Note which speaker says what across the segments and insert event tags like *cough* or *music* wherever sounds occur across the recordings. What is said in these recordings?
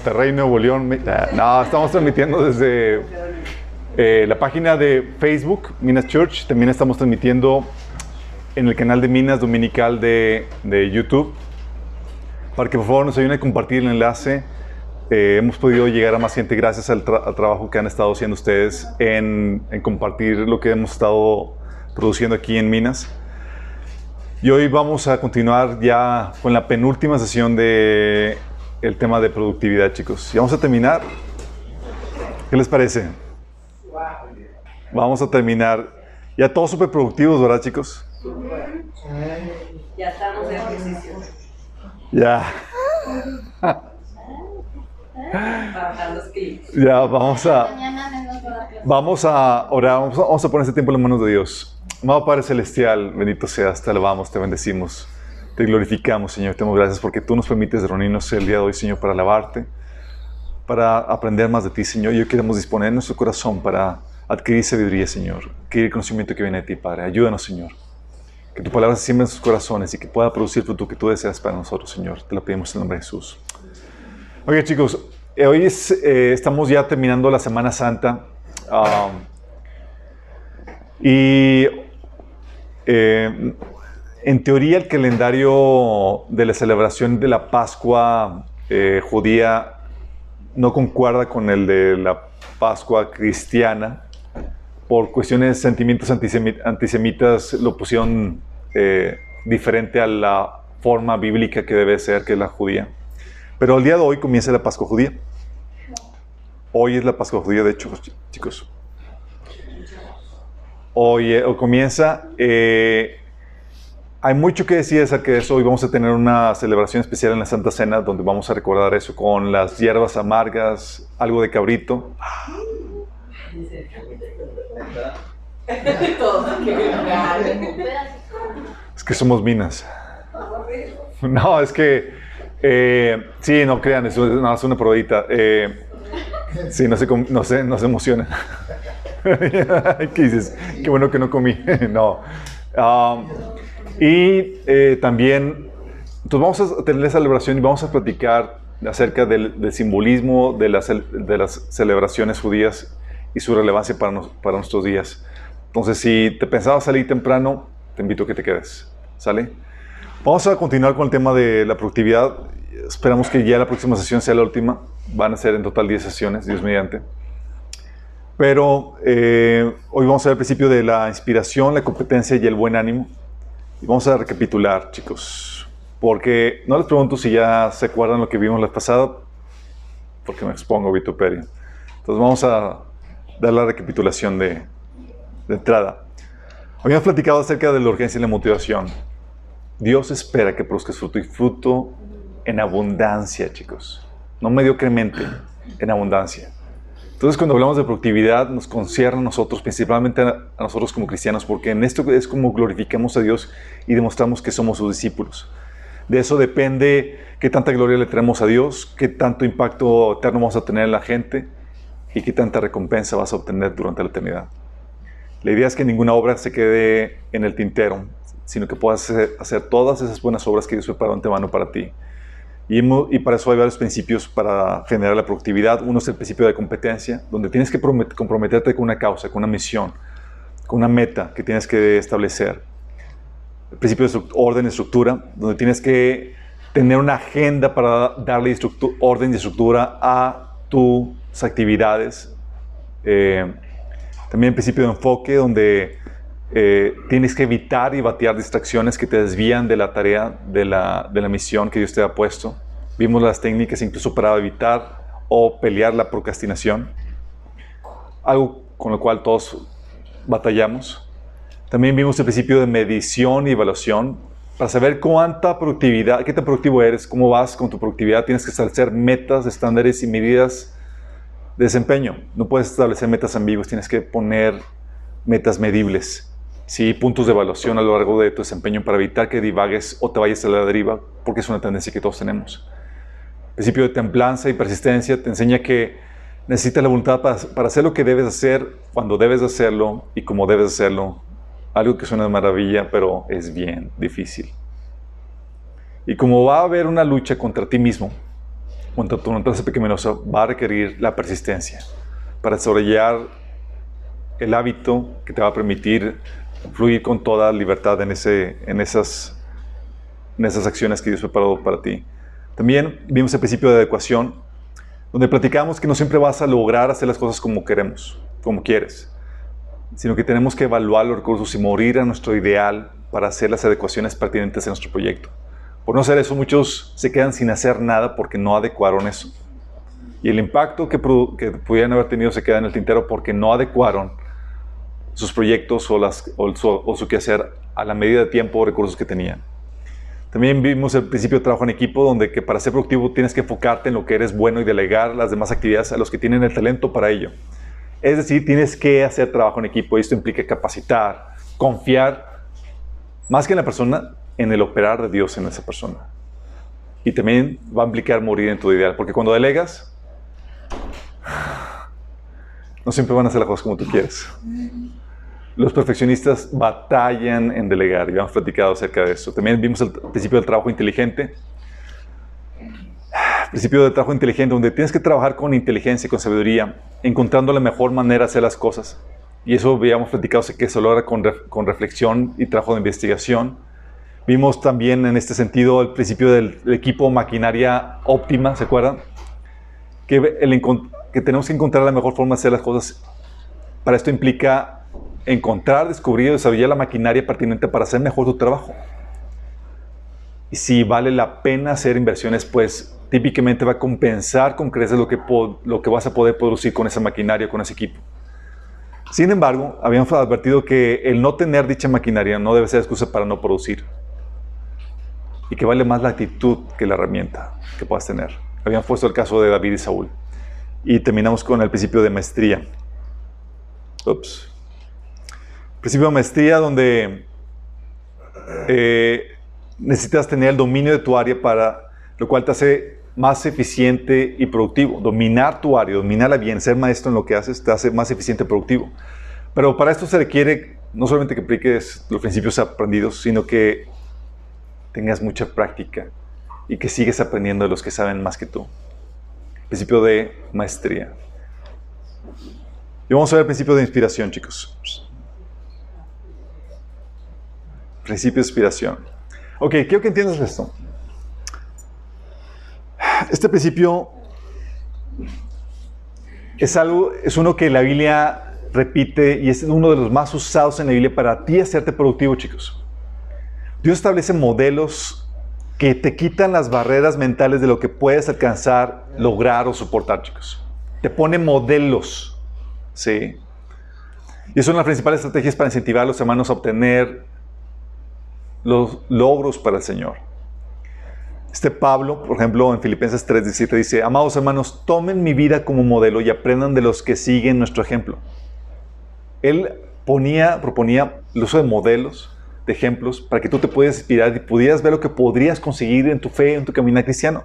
Speaker 1: Monterrey, Nuevo León. No, estamos transmitiendo desde eh, la página de Facebook, Minas Church. También estamos transmitiendo en el canal de Minas Dominical de, de YouTube. Para que por favor nos ayuden a compartir el enlace. Eh, hemos podido llegar a más gente gracias al, trabajo que han estado haciendo ustedes en, en compartir lo que hemos estado produciendo aquí en Minas. Y hoy vamos a continuar ya con la penúltima sesión de el tema de productividad, chicos. Y vamos a terminar. ¿Qué les parece? Vamos a terminar. Ya todos súper productivos, ¿verdad, chicos?
Speaker 2: Ya estamos de ejercicio.
Speaker 1: Ya. Ya, vamos a. Vamos a orar, vamos a, poner este tiempo en las manos de Dios. Amado Padre Celestial, bendito seas, te alabamos, te bendecimos. Te glorificamos, Señor. Te damos gracias porque tú nos permites reunirnos el día de hoy, Señor, para alabarte, para aprender más de ti, Señor. Y hoy queremos disponer nuestro corazón para adquirir sabiduría, Señor, adquirir conocimiento que viene de ti, Padre. Ayúdanos, Señor. Que tu palabra se siembre en sus corazones y que pueda producir fruto que tú deseas para nosotros, Señor. Te lo pedimos en el nombre de Jesús. Oye, chicos, eh, hoy eh, estamos ya terminando la Semana Santa. Um, y eh, en teoría, el calendario de la celebración de la Pascua eh, judía no concuerda con el de la Pascua cristiana. Por cuestiones de sentimientos antisemitas lo pusieron eh, diferente a la forma bíblica que debe ser, que es la judía. Pero el día de hoy comienza la Pascua judía. Hoy es la Pascua judía, de hecho, chicos. Hoy, eh, comienza. Hay mucho que decir acerca de eso. Hoy vamos a tener una celebración especial en la Santa Cena donde vamos a recordar eso con las hierbas amargas, algo de cabrito. Es que somos minas. No, es que. Eh, sí, no crean, es una, es una probadita. Eh, sí, no se, no se, no se. *laughs* ¿Qué dices? Qué bueno que no comí. *laughs* no. Um, y eh, también, entonces vamos a tener la celebración y vamos a platicar acerca del, simbolismo de las, de las, celebraciones judías y su relevancia para, para nuestros días. Entonces, si te pensabas salir temprano, te invito a que te quedes. ¿Sale? Vamos a continuar con el tema de la productividad. Esperamos que ya la próxima sesión sea la última. Van a ser en total 10 sesiones, Dios mediante. Pero eh, hoy vamos a ver el principio de la inspiración, la competencia y el buen ánimo. Y vamos a recapitular, chicos, porque no les pregunto si ya se acuerdan lo que vimos la pasada, porque me expongo vituperio. Entonces vamos a dar la recapitulación de, de entrada. Habíamos platicado acerca de la urgencia y la motivación. Dios espera que produzcas fruto y fruto en abundancia, chicos. No mediocremente, en abundancia. Entonces, cuando hablamos de productividad, nos concierne a nosotros, principalmente a nosotros como cristianos, porque en esto es como glorificamos a Dios y demostramos que somos sus discípulos. De eso depende qué tanta gloria le traemos a Dios, qué tanto impacto eterno vamos a tener en la gente y qué tanta recompensa vas a obtener durante la eternidad. La idea es que ninguna obra se quede en el tintero, sino que puedas hacer todas esas buenas obras que Dios preparó antemano para ti. Y, para eso hay varios principios para generar la productividad. Uno es el principio de competencia, donde tienes que comprometerte con una causa, con una misión, con una meta que tienes que establecer. El principio de orden y estructura, donde tienes que tener una agenda para darle orden y estructura a tus actividades. Eh, también el principio de enfoque, donde eh, tienes que evitar y batear distracciones que te desvían de la tarea, de la, de la misión que Dios te ha puesto. Vimos las técnicas incluso para evitar o pelear la procrastinación, algo con lo cual todos batallamos. También vimos el principio de medición y evaluación. Para saber cuánta productividad, qué tan productivo eres, cómo vas con tu productividad, tienes que establecer metas, estándares y medidas de desempeño. No puedes establecer metas ambiguas, tienes que poner metas medibles sí, puntos de evaluación a lo largo de tu desempeño para evitar que divagues o te vayas a la deriva, porque es una tendencia que todos tenemos. El principio de templanza y persistencia te enseña que necesitas la voluntad para, hacer lo que debes hacer, cuando debes hacerlo y como debes hacerlo. Algo que suena de maravilla, pero es bien difícil. Y como va a haber una lucha contra ti mismo, en tu naturaleza pecaminosa va a requerir la persistencia para desarrollar el hábito que te va a permitir fluir con toda libertad en, ese, en, esas, en esas acciones que Dios preparó para ti. También vimos el principio de adecuación, donde platicamos que no siempre vas a lograr hacer las cosas como queremos, como quieres, sino que tenemos que evaluar los recursos y morir a nuestro ideal para hacer las adecuaciones pertinentes en nuestro proyecto. Por no hacer eso, muchos se quedan sin hacer nada porque no adecuaron eso. Y el impacto que, que pudieran haber tenido se queda en el tintero porque no adecuaron sus proyectos o, las, o, su, o su quehacer a la medida de tiempo o recursos que tenían. También vimos el principio de trabajo en equipo, donde que para ser productivo tienes que enfocarte en lo que eres bueno y delegar las demás actividades a los que tienen el talento para ello. Es decir, tienes que hacer trabajo en equipo y esto implica capacitar, confiar, más que en la persona, en el operar de Dios en esa persona. Y también va a implicar morir en tu ideal, porque cuando delegas, *sighs* no siempre van a hacer las cosas como tú quieres. Los perfeccionistas batallan en delegar y hemos platicado acerca de eso. También vimos el principio del trabajo inteligente. El principio del trabajo inteligente, donde tienes que trabajar con inteligencia y con sabiduría, encontrando la mejor manera de hacer las cosas. Y eso habíamos platicado que se logra con, con reflexión y trabajo de investigación. Vimos también en este sentido el principio del, equipo maquinaria óptima, ¿se acuerdan? Que tenemos que encontrar la mejor forma de hacer las cosas. Para esto implica encontrar, descubrir y desarrollar la maquinaria pertinente para hacer mejor tu trabajo. Y si vale la pena hacer inversiones, pues típicamente va a compensar con creces lo que, lo que vas a poder producir con esa maquinaria, con ese equipo. Sin embargo, habíamos advertido que el no tener dicha maquinaria no debe ser excusa para no producir. Y que vale más la actitud que la herramienta que puedas tener. Habíamos puesto el caso de David y Saúl. Y terminamos con el principio de maestría. Ups principio de maestría donde eh, necesitas tener el dominio de tu área para lo cual te hace más eficiente y productivo. Dominar tu área, dominarla bien, ser maestro en lo que haces, te hace más eficiente y productivo. Pero para esto se requiere no solamente que apliques los principios aprendidos, sino que tengas mucha práctica y que sigues aprendiendo de los que saben más que tú. Principio de maestría. Y vamos a ver el principio de inspiración, chicos. Principio de inspiración. Ok, quiero que entiendas esto. Este principio es algo, es uno que la Biblia repite y es uno de los más usados en la Biblia para ti hacerte productivo, chicos. Dios establece modelos que te quitan las barreras mentales de lo que puedes alcanzar, lograr o soportar, chicos. Te pone modelos, ¿sí? Y es una las principales estrategias para incentivar a los hermanos a obtener los logros para el Señor. Este Pablo, por ejemplo, en Filipenses 3:17 dice, amados hermanos, tomen mi vida como modelo y aprendan de los que siguen nuestro ejemplo. Él ponía, proponía el uso de modelos, de ejemplos, para que tú te pudieras inspirar y pudieras ver lo que podrías conseguir en tu fe, en tu camino cristiano.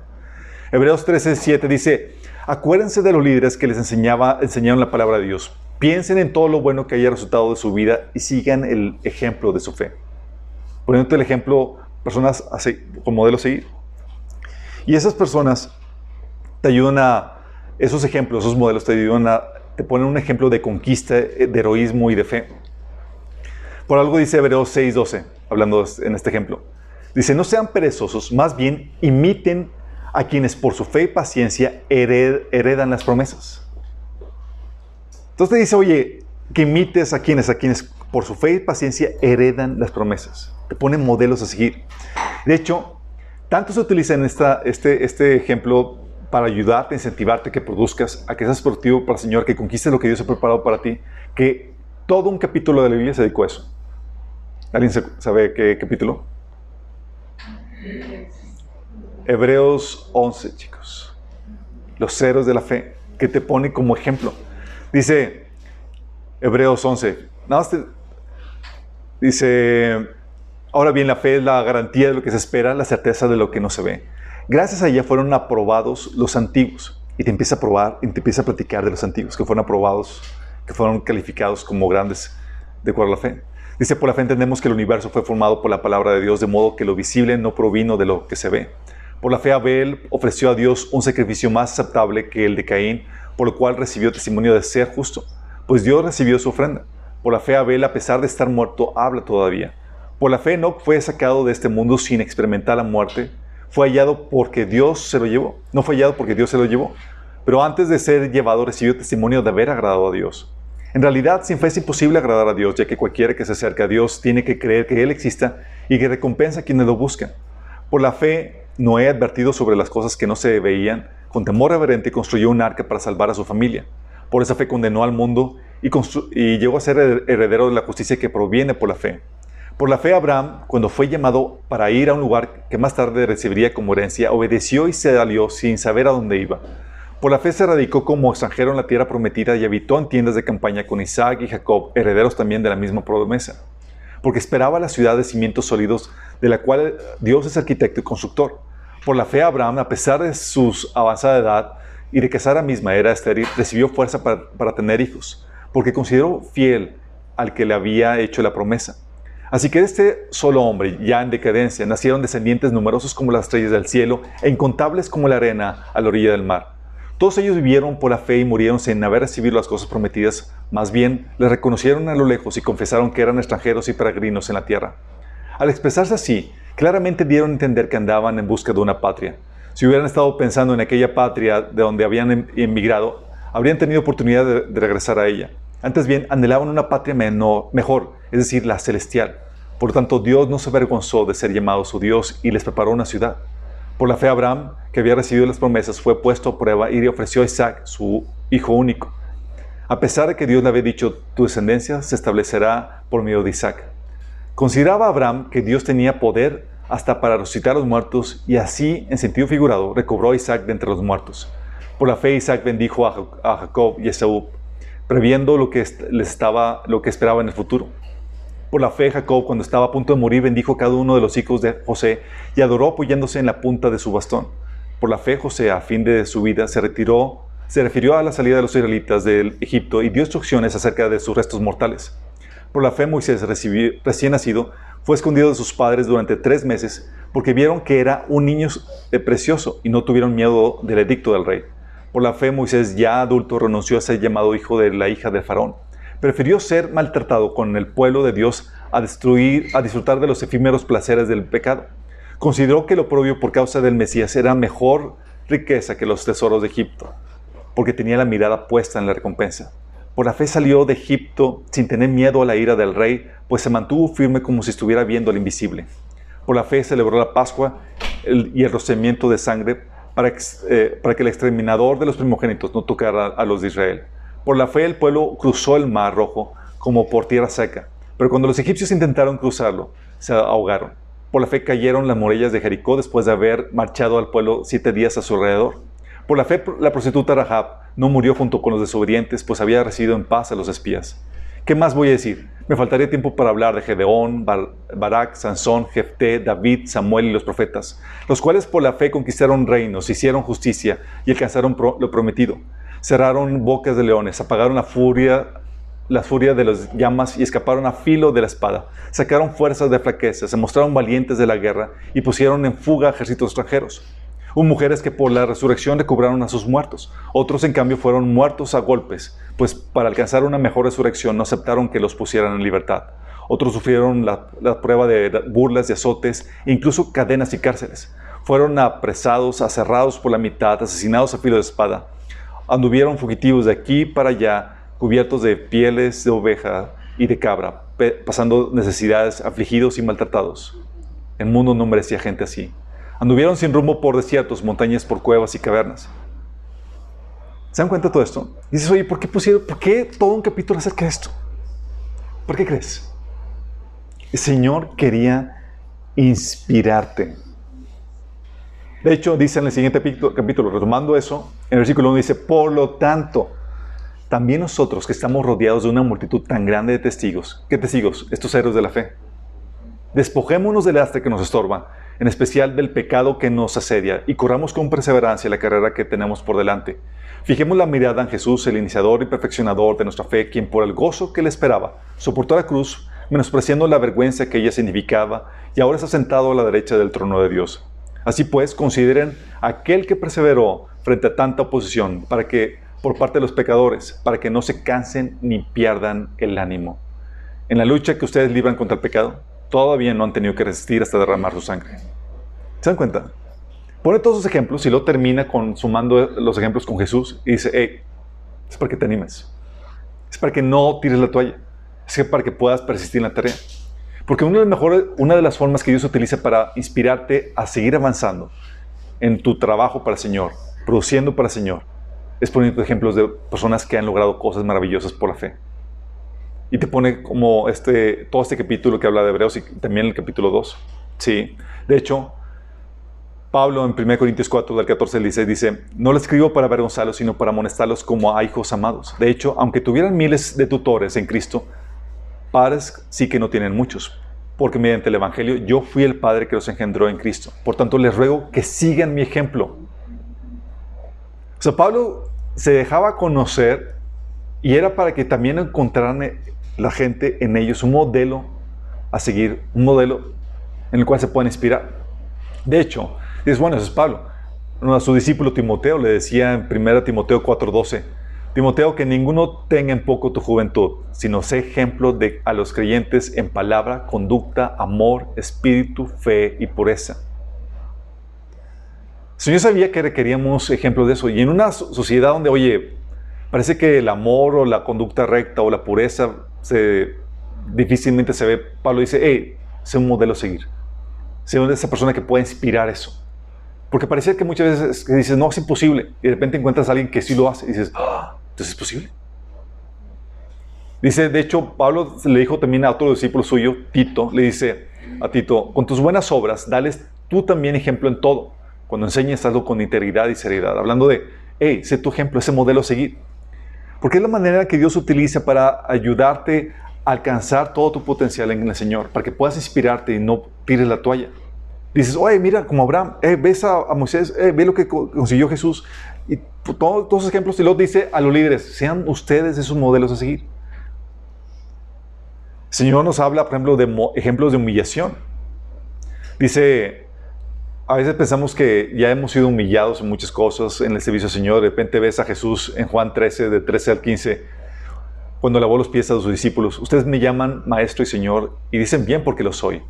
Speaker 1: Hebreos 13:7 dice, acuérdense de los líderes que les enseñaba, enseñaron la palabra de Dios. Piensen en todo lo bueno que haya resultado de su vida y sigan el ejemplo de su fe poniéndote el ejemplo, personas con modelo a. Y esas personas te ayudan a, esos ejemplos, esos modelos te ayudan a, te ponen un ejemplo de conquista, de heroísmo y de fe. Por algo dice Hebreos 6:12, hablando en este ejemplo. Dice, no sean perezosos, más bien imiten a quienes por su fe y paciencia heredan las promesas. Entonces te dice, oye, que imites a quienes, a quienes por su fe y paciencia heredan las promesas te ponen modelos a seguir. De hecho, tanto se utiliza en este, este ejemplo para ayudarte, incentivarte, que produzcas, a que seas productivo para el Señor, que conquistes lo que Dios ha preparado para ti, que todo un capítulo de la Biblia se dedicó a eso. ¿Alguien sabe qué capítulo? Hebreos 11, chicos. Los ceros de la fe, que te pone como ejemplo. Dice Hebreos 11. Nada más dice, Ahora bien, la fe es la garantía de lo que se espera, la certeza de lo que no se ve. Gracias a ella fueron aprobados los antiguos. Y te empieza a probar, y te empieza a platicar de los antiguos, que fueron aprobados, que fueron calificados como grandes de acuerdo a la fe. Dice, por la fe entendemos que el universo fue formado por la palabra de Dios, de modo que lo visible no provino de lo que se ve. Por la fe Abel ofreció a Dios un sacrificio más aceptable que el de Caín, por lo cual recibió testimonio de ser justo, pues Dios recibió su ofrenda. Por la fe Abel, a pesar de estar muerto, habla todavía. Por la fe Enoch fue sacado de este mundo sin experimentar la muerte. Fue hallado porque Dios se lo llevó. No fue hallado porque Dios se lo llevó. Pero antes de ser llevado recibió testimonio de haber agradado a Dios. En realidad, sin fe es imposible agradar a Dios, ya que cualquiera que se acerque a Dios tiene que creer que Él exista y que recompensa a quienes lo buscan. Por la fe, Noé, advertido sobre las cosas que no se veían, con temor reverente construyó un arca para salvar a su familia. Por esa fe condenó al mundo y, llegó a ser heredero de la justicia que proviene por la fe. Por la fe Abraham, cuando fue llamado para ir a un lugar que más tarde recibiría como herencia, obedeció y se salió sin saber a dónde iba. Por la fe se radicó como extranjero en la tierra prometida y habitó en tiendas de campaña con Isaac y Jacob, herederos también de la misma promesa. Porque esperaba la ciudad de cimientos sólidos, de la cual Dios es arquitecto y constructor. Por la fe Abraham, a pesar de su avanzada edad y de que Sara misma era estéril, recibió fuerza para tener hijos, porque consideró fiel al que le había hecho la promesa. Así que de este solo hombre, ya en decadencia, nacieron descendientes numerosos como las estrellas del cielo e incontables como la arena a la orilla del mar. Todos ellos vivieron por la fe y murieron sin haber recibido las cosas prometidas, más bien les reconocieron a lo lejos y confesaron que eran extranjeros y peregrinos en la tierra. Al expresarse así, claramente dieron a entender que andaban en busca de una patria. Si hubieran estado pensando en aquella patria de donde habían em-, emigrado, habrían tenido oportunidad de, de regresar a ella. Antes bien, anhelaban una patria menor, mejor, es decir, la celestial. Por tanto, Dios no se avergonzó de ser llamado su Dios y les preparó una ciudad. Por la fe, Abraham, que había recibido las promesas, fue puesto a prueba y le ofreció a Isaac, su hijo único. A pesar de que Dios le había dicho, tu descendencia se establecerá por medio de Isaac. Consideraba Abraham que Dios tenía poder hasta para resucitar a los muertos y así, en sentido figurado, recobró a Isaac de entre los muertos. Por la fe, Isaac bendijo a Jacob y a Esaú previendo lo que, les estaba, lo que esperaba en el futuro. Por la fe, Jacob, cuando estaba a punto de morir, bendijo a cada uno de los hijos de José y adoró apoyándose en la punta de su bastón. Por la fe, José, a fin de su vida, se retiró, se refirió a la salida de los israelitas del Egipto y dio instrucciones acerca de sus restos mortales. Por la fe, Moisés, recién nacido, fue escondido de sus padres durante tres meses porque vieron que era un niño precioso y no tuvieron miedo del edicto del rey. Por la fe, Moisés, ya adulto, renunció a ser llamado hijo de la hija de Faraón. Prefirió ser maltratado con el pueblo de Dios a destruir, a disfrutar de los efímeros placeres del pecado. Consideró que lo propio por causa del Mesías era mejor riqueza que los tesoros de Egipto, porque tenía la mirada puesta en la recompensa. Por la fe salió de Egipto sin tener miedo a la ira del rey, pues se mantuvo firme como si estuviera viendo al invisible. Por la fe celebró la Pascua y el rocimiento de sangre para, eh, para que el exterminador de los primogénitos no tocara a los de Israel. Por la fe el pueblo cruzó el mar rojo como por tierra seca, pero cuando los egipcios intentaron cruzarlo, se ahogaron. Por la fe cayeron las murallas de Jericó después de haber marchado al pueblo siete días a su alrededor. Por la fe la prostituta Rahab no murió junto con los desobedientes, pues había recibido en paz a los espías. ¿Qué más voy a decir? Me faltaría tiempo para hablar de Gedeón, Barak, Sansón, Jefté, David, Samuel y los profetas, los cuales por la fe conquistaron reinos, hicieron justicia y alcanzaron lo prometido. Cerraron bocas de leones, apagaron la furia, la furia de las llamas y escaparon a filo de la espada. Sacaron fuerzas de flaqueza, se mostraron valientes de la guerra y pusieron en fuga ejércitos extranjeros. Hubo mujeres que por la resurrección recobraron a sus muertos. Otros, en cambio, fueron muertos a golpes, pues para alcanzar una mejor resurrección no aceptaron que los pusieran en libertad. Otros sufrieron la, prueba de burlas y azotes, incluso cadenas y cárceles. Fueron apresados, aserrados por la mitad, asesinados a filo de espada. Anduvieron fugitivos de aquí para allá, cubiertos de pieles de oveja y de cabra, pasando necesidades, afligidos y maltratados. El mundo no merecía gente así. Anduvieron sin rumbo por desiertos, montañas por cuevas y cavernas. ¿Se dan cuenta de todo esto? dices, oye, ¿por qué pusieron, por qué todo un capítulo acerca de esto? ¿Por qué crees? El Señor quería inspirarte. De hecho, dice en el siguiente capítulo, retomando eso, en el versículo 1 dice, por lo tanto, también nosotros que estamos rodeados de una multitud tan grande de testigos, ¿qué testigos? Estos héroes de la fe. Despojémonos del lastre que nos estorba en especial del pecado que nos asedia, y corramos con perseverancia la carrera que tenemos por delante. Fijemos la mirada en Jesús, el iniciador y perfeccionador de nuestra fe, quien por el gozo que le esperaba soportó la cruz, menospreciando la vergüenza que ella significaba, y ahora está sentado a la derecha del trono de Dios. Así pues, consideren aquel que perseveró frente a tanta oposición para que por parte de los pecadores, para que no se cansen ni pierdan el ánimo. En la lucha que ustedes libran contra el pecado, todavía no han tenido que resistir hasta derramar su sangre. ¿Se dan cuenta? Pone todos esos ejemplos y luego termina con, sumando los ejemplos con Jesús y dice, hey, es para que te animes. Es para que no tires la toalla. Es para que puedas persistir en la tarea. Porque una de, las mejores, una de las formas que Dios utiliza para inspirarte a seguir avanzando en tu trabajo para el Señor, produciendo para el Señor, es poniendo ejemplos de personas que han logrado cosas maravillosas por la fe. Y te pone como este, todo este capítulo que habla de Hebreos y también el capítulo 2. Sí. De hecho, Pablo en 1 Corintios 4, del 14 al 16 dice, no lo escribo para avergonzarlos, sino para amonestarlos como a hijos amados. De hecho, aunque tuvieran miles de tutores en Cristo, padres sí que no tienen muchos, porque mediante el Evangelio yo fui el Padre que los engendró en Cristo. Por tanto, les ruego que sigan mi ejemplo. O sea, Pablo se dejaba conocer y era para que también encontraran la gente en ellos un modelo a seguir, un modelo en el cual se pueden inspirar. De hecho, dices, bueno, eso es Pablo. a su discípulo Timoteo le decía en 1 Timoteo 4:12, Timoteo, que ninguno tenga en poco tu juventud, sino sé ejemplo de, a los creyentes en palabra, conducta, amor, espíritu, fe y pureza. El Señor sabía que requeríamos ejemplos de eso. Y en una sociedad donde, oye, parece que el amor o la conducta recta o la pureza se, difícilmente se ve, Pablo dice, hey, sé un modelo a seguir. Sé esa persona que pueda inspirar eso. Porque parecía que muchas veces dices, no, es imposible. Y de repente encuentras a alguien que sí lo hace y dices, ah, entonces es posible. Dice, de hecho, Pablo le dijo también a otro discípulo suyo, Tito, le dice a Tito, con tus buenas obras, dales tú también ejemplo en todo. Cuando enseñes algo con integridad y seriedad. Hablando de, hey, sé tu ejemplo, ese modelo a seguir. Porque es la manera que Dios utiliza para ayudarte a alcanzar todo tu potencial en el Señor, para que puedas inspirarte y no tires la toalla. Dices, oye, mira, como Abraham, eh, ves a, Moisés, eh, ve lo que consiguió Jesús. Y todos, esos ejemplos, y luego dice a los líderes, sean ustedes esos modelos a seguir. El Señor nos habla, por ejemplo, de ejemplos de humillación. Dice, a veces pensamos que ya hemos sido humillados en muchas cosas en el servicio del Señor. De repente ves a Jesús en Juan 13, de 13 al 15, cuando lavó los pies a sus discípulos. Ustedes me llaman maestro y Señor y dicen bien porque lo soy.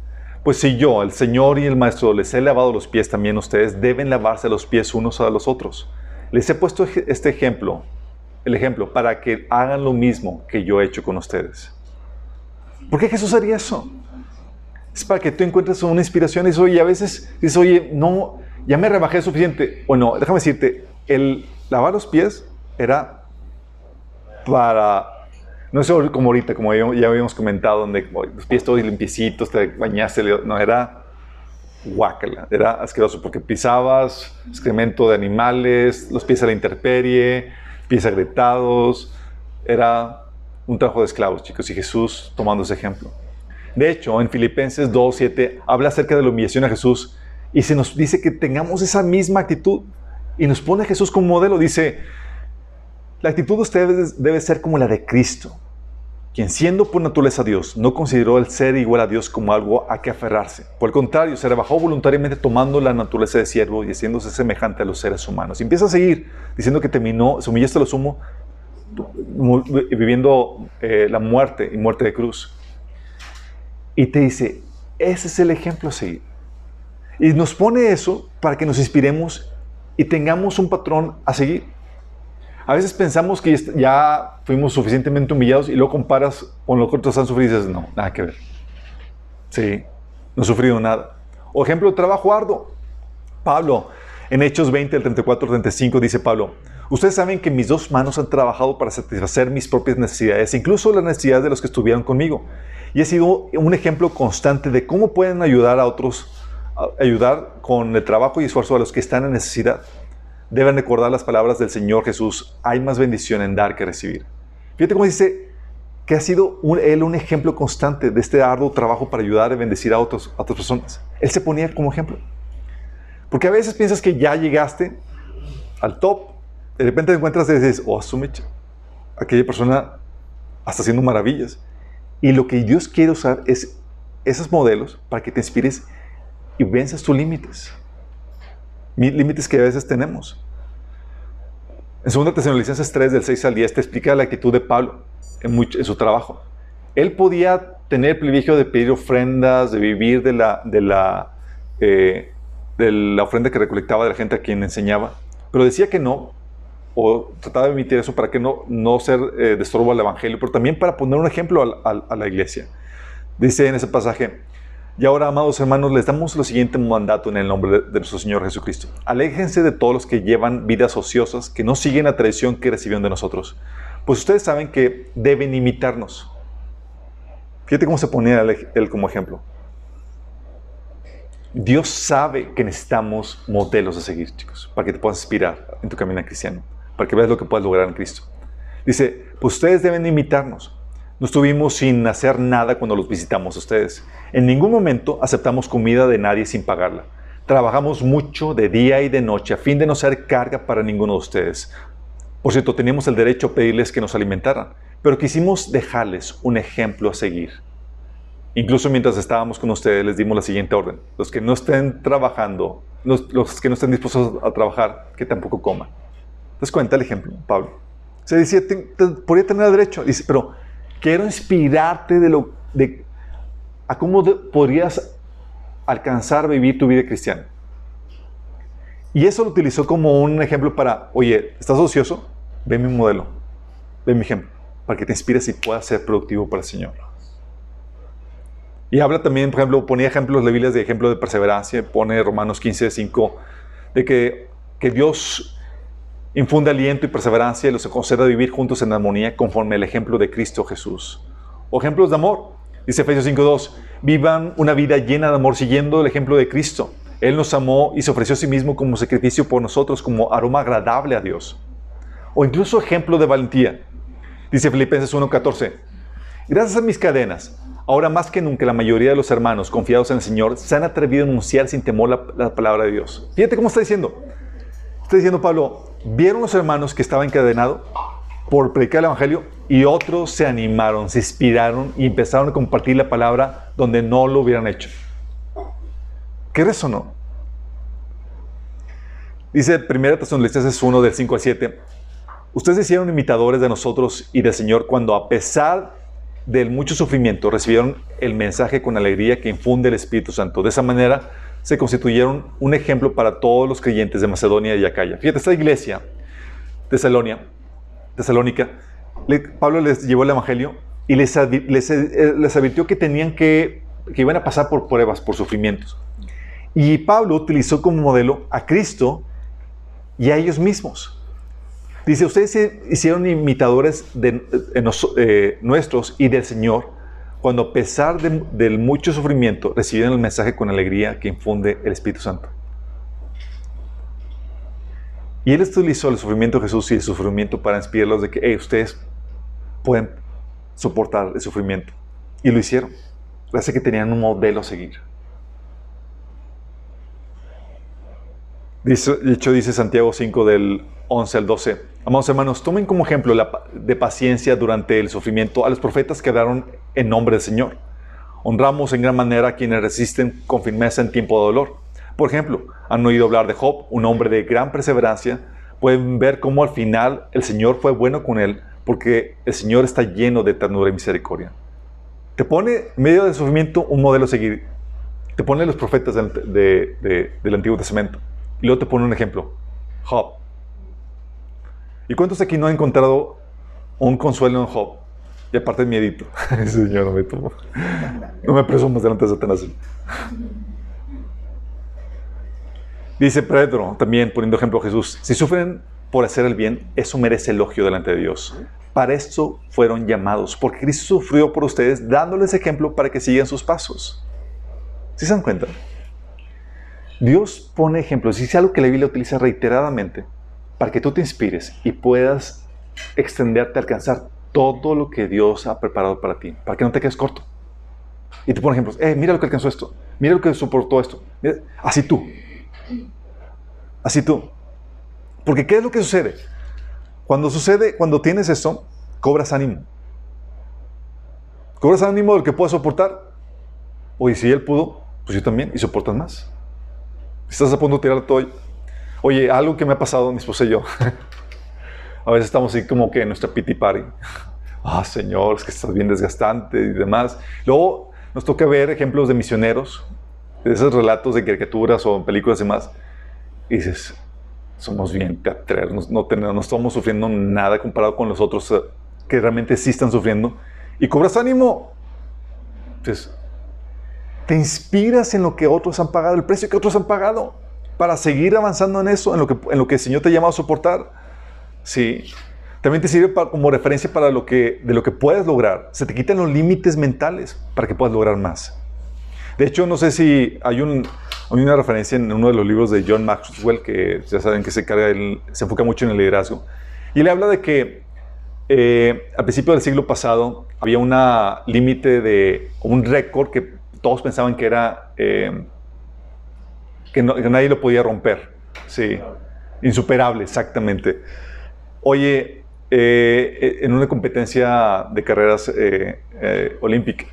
Speaker 1: Pues si yo, el Señor y el Maestro, les he lavado los pies, también ustedes deben lavarse los pies unos a los otros. Les he puesto este ejemplo, el ejemplo, para que hagan lo mismo que yo he hecho con ustedes. ¿Por qué Jesús haría eso? Es para que tú encuentres una inspiración y dices, oye, a veces dices, oye, no, ya me rebajé suficiente. Bueno, déjame decirte, el lavar los pies era para, no es como ahorita, como ya habíamos comentado, donde los pies todos limpiecitos, te bañaste, no, era guácala, era asqueroso porque pisabas excremento de animales, los pies a la intemperie, pies agrietados, era un trabajo de esclavos, chicos, y Jesús tomando ese ejemplo. De hecho, en Filipenses 2.7 habla acerca de la humillación a Jesús y se nos dice que tengamos esa misma actitud y nos pone a Jesús como modelo. Dice, la actitud de ustedes debe ser como la de Cristo, quien siendo por naturaleza Dios, no consideró el ser igual a Dios como algo a que aferrarse. Por el contrario, se rebajó voluntariamente tomando la naturaleza de siervo y haciéndose semejante a los seres humanos. Y empieza a seguir diciendo que terminó, se humillaste a lo sumo, viviendo eh, la muerte y muerte de cruz. Y te dice, ese es el ejemplo a seguir. Y nos pone eso para que nos inspiremos y tengamos un patrón a seguir. A veces pensamos que ya fuimos suficientemente humillados y luego comparas con lo que otros han sufrido y dices, no, nada que ver. Sí, no he sufrido nada. O ejemplo, trabajo arduo. Pablo, en Hechos 20, el 34, 35, dice Pablo, ustedes saben que mis dos manos han trabajado para satisfacer mis propias necesidades, incluso las necesidades de los que estuvieron conmigo. Y he sido un ejemplo constante de cómo pueden ayudar a otros, ayudar con el trabajo y esfuerzo a los que están en necesidad deben recordar las palabras del Señor Jesús, hay más bendición en dar que recibir. Fíjate cómo dice que ha sido él un ejemplo constante de este arduo trabajo para ayudar y bendecir a, otros, a otras personas. Él se ponía como ejemplo. Porque a veces piensas que ya llegaste al top, de repente te encuentras y dices, oh, sumecha, aquella persona está haciendo maravillas. Y lo que Dios quiere usar es esos modelos para que te inspires y venzas tus límites. límites que a veces tenemos. En 2 Tesalonicenses 3, del 6 al 10, te explica la actitud de Pablo en, su trabajo. Él podía tener el privilegio de pedir ofrendas, de vivir de la, de la, eh, de la ofrenda que recolectaba de la gente a quien enseñaba, pero decía que no, o trataba de emitir eso para que no, no ser eh, de al Evangelio, pero también para poner un ejemplo a la iglesia. Dice en ese pasaje, y ahora, amados hermanos, les damos lo siguiente mandato en el nombre de, nuestro Señor Jesucristo. Aléjense de todos los que llevan vidas ociosas, que no siguen la tradición que recibieron de nosotros. Pues ustedes saben que deben imitarnos. Fíjate cómo se ponía él como ejemplo. Dios sabe que necesitamos modelos a seguir, chicos, para que te puedas inspirar en tu camino cristiano, para que veas lo que puedes lograr en Cristo. Dice, pues ustedes deben imitarnos. No estuvimos sin hacer nada cuando los visitamos ustedes. En ningún momento aceptamos comida de nadie sin pagarla. Trabajamos mucho de día y de noche a fin de no ser carga para ninguno de ustedes. Por cierto, teníamos el derecho a pedirles que nos alimentaran, pero quisimos dejarles un ejemplo a seguir. Incluso mientras estábamos con ustedes les dimos la siguiente orden. Los que no estén trabajando, los, que no estén dispuestos a trabajar, que tampoco coman. ¿Te das cuenta el ejemplo, Pablo? Se decía, podría tener derecho. Pero quiero inspirarte de lo, de, a cómo podrías alcanzar a vivir tu vida cristiana. Y eso lo utilizó como un ejemplo para, oye, ¿estás ocioso? Ve mi modelo, ve mi ejemplo, para que te inspires y puedas ser productivo para el Señor. Y habla también, por ejemplo, ponía ejemplos de Biblia de ejemplo de perseverancia, pone Romanos 15, 5, de que, que Dios infunde aliento y perseverancia y los conceda vivir juntos en armonía conforme al ejemplo de Cristo Jesús. O ejemplos de amor. Dice Efesios 5.2, vivan una vida llena de amor siguiendo el ejemplo de Cristo. Él nos amó y se ofreció a sí mismo como sacrificio por nosotros, como aroma agradable a Dios. O incluso ejemplo de valentía. Dice Filipenses 1.14, gracias a mis cadenas, ahora más que nunca la mayoría de los hermanos confiados en el Señor se han atrevido a anunciar sin temor la, la palabra de Dios. Fíjate cómo está diciendo. Está diciendo Pablo, vieron los hermanos que estaba encadenado por predicar el Evangelio y otros se animaron, se inspiraron y empezaron a compartir la palabra donde no lo hubieran hecho. ¿Qué resonó? Dice 1 Tesalonicenses 1 del 5 al 7. Ustedes hicieron imitadores de nosotros y del Señor cuando a pesar del mucho sufrimiento recibieron el mensaje con alegría que infunde el Espíritu Santo. De esa manera se constituyeron un ejemplo para todos los creyentes de Macedonia y Acaya. Fíjate, esta iglesia, Tesalonia, Tesalónica, Pablo les llevó el Evangelio y les, eh, les advirtió que tenían que, que iban a pasar por pruebas, por sufrimientos. Y Pablo utilizó como modelo a Cristo y a ellos mismos. Dice, ustedes hicieron imitadores de, eh, nuestros y del Señor cuando a pesar del mucho sufrimiento recibieron el mensaje con alegría que infunde el Espíritu Santo. Y Él utilizó el sufrimiento de Jesús y el sufrimiento para inspirarlos de que ustedes pueden soportar el sufrimiento. Y lo hicieron. Gracias que tenían un modelo a seguir. De hecho, dice Santiago 5 del 11 al 12. Amados hermanos, tomen como ejemplo de paciencia durante el sufrimiento a los profetas que daron en nombre del Señor. Honramos en gran manera a quienes resisten con firmeza en tiempo de dolor. Por ejemplo, han oído hablar de Job, un hombre de gran perseverancia. Pueden ver cómo al final el Señor fue bueno con él, porque el Señor está lleno de ternura y misericordia. Te pone en medio del sufrimiento un modelo a seguir. Te pone los profetas del Antiguo Testamento. Y luego te pone un ejemplo. Job. ¿Y cuántos aquí no han encontrado un consuelo en Job? Y aparte miedito. *laughs* Señor, no me tomo. No me presumas delante de Satanás. Dice Pedro, también poniendo ejemplo a Jesús, si sufren por hacer el bien, eso merece elogio delante de Dios. Para esto fueron llamados, porque Cristo sufrió por ustedes, dándoles ejemplo para que sigan sus pasos. ¿Sí se dan cuenta? Dios pone ejemplos, y es algo que la Biblia utiliza reiteradamente para que tú te inspires y puedas extenderte a alcanzar todo lo que Dios ha preparado para ti, para que no te quedes corto. Y te pone ejemplos, eh, mira lo que alcanzó esto, mira lo que soportó esto, así tú, así tú. Porque ¿qué es lo que sucede? Cuando sucede, cuando tienes eso, cobras ánimo. Cobras ánimo del que puedas soportar. Oye, si él pudo, pues yo también, y soportas más. Estás a punto de tirar todo. Oye, algo que me ha pasado mi esposa y yo. *laughs* a veces estamos así como que en nuestra pity party. *laughs* Ah, Señor, es que estás bien desgastante y demás. Luego nos toca ver ejemplos de misioneros, de esos relatos de caricaturas o películas y demás. Y dices, somos bien teatreros, no, tenemos, no estamos sufriendo nada comparado con los otros eh, que realmente sí están sufriendo. Y cobras ánimo. Entonces, te inspiras en lo que otros han pagado, el precio que otros han pagado para seguir avanzando en eso, en lo que, en lo el Señor te llama a soportar. Sí. También te sirve como referencia para lo que, de lo que puedes lograr. Se te quitan los límites mentales para que puedas lograr más. De hecho, no sé si hay, un, hay una referencia en uno de los libros de John Maxwell, que ya saben que se, carga se enfoca mucho en el liderazgo. Y le habla de que eh, al principio del siglo pasado había un límite de un récord que todos pensaban que era eh, que, nadie lo podía romper. Sí, insuperable, exactamente. Oye, eh, en una competencia de carreras eh, eh, olímpica,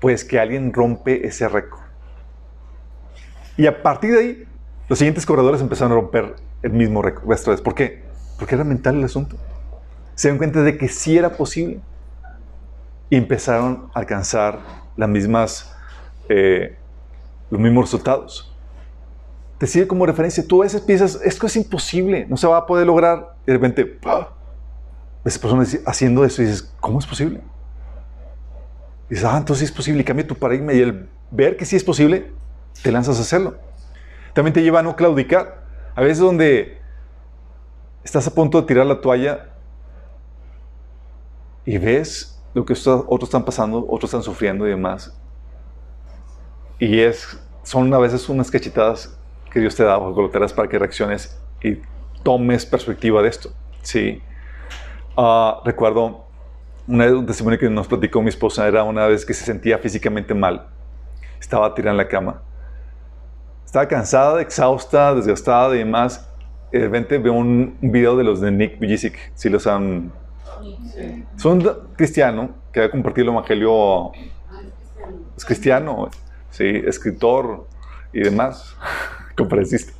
Speaker 1: pues que alguien rompe ese récord. Y a partir de ahí, los siguientes corredores empezaron a romper el mismo récord. ¿Por qué? Porque era mental el asunto. Se dieron cuenta de que sí era posible. Y empezaron a alcanzar las mismas los mismos resultados. Te sirve como referencia. Tú a veces piensas, esto es imposible, no se va a poder lograr. Y de repente, esa persona haciendo eso y dices, ¿cómo es posible? Dices, ah, entonces es posible. Y cambia tu paradigma y el ver que sí es posible, te lanzas a hacerlo. También te lleva a no claudicar. A veces donde estás a punto de tirar la toalla y ves lo que otros están pasando, otros están sufriendo y demás. Y es, son a veces unas cachetadas que Dios te da o goloteras para que reacciones y tomes perspectiva de esto. Sí. Uh, recuerdo una, un testimonio que nos platicó mi esposa, era una vez que se sentía físicamente mal. Estaba tirada en la cama. Estaba cansada, exhausta, desgastada y demás. De repente veo un, video de los de Nick Vujicic, si los han... Sí. Son cristiano que ha compartido el evangelio. Es cristiano ¿sí? escritor y demás, *laughs* conferencista.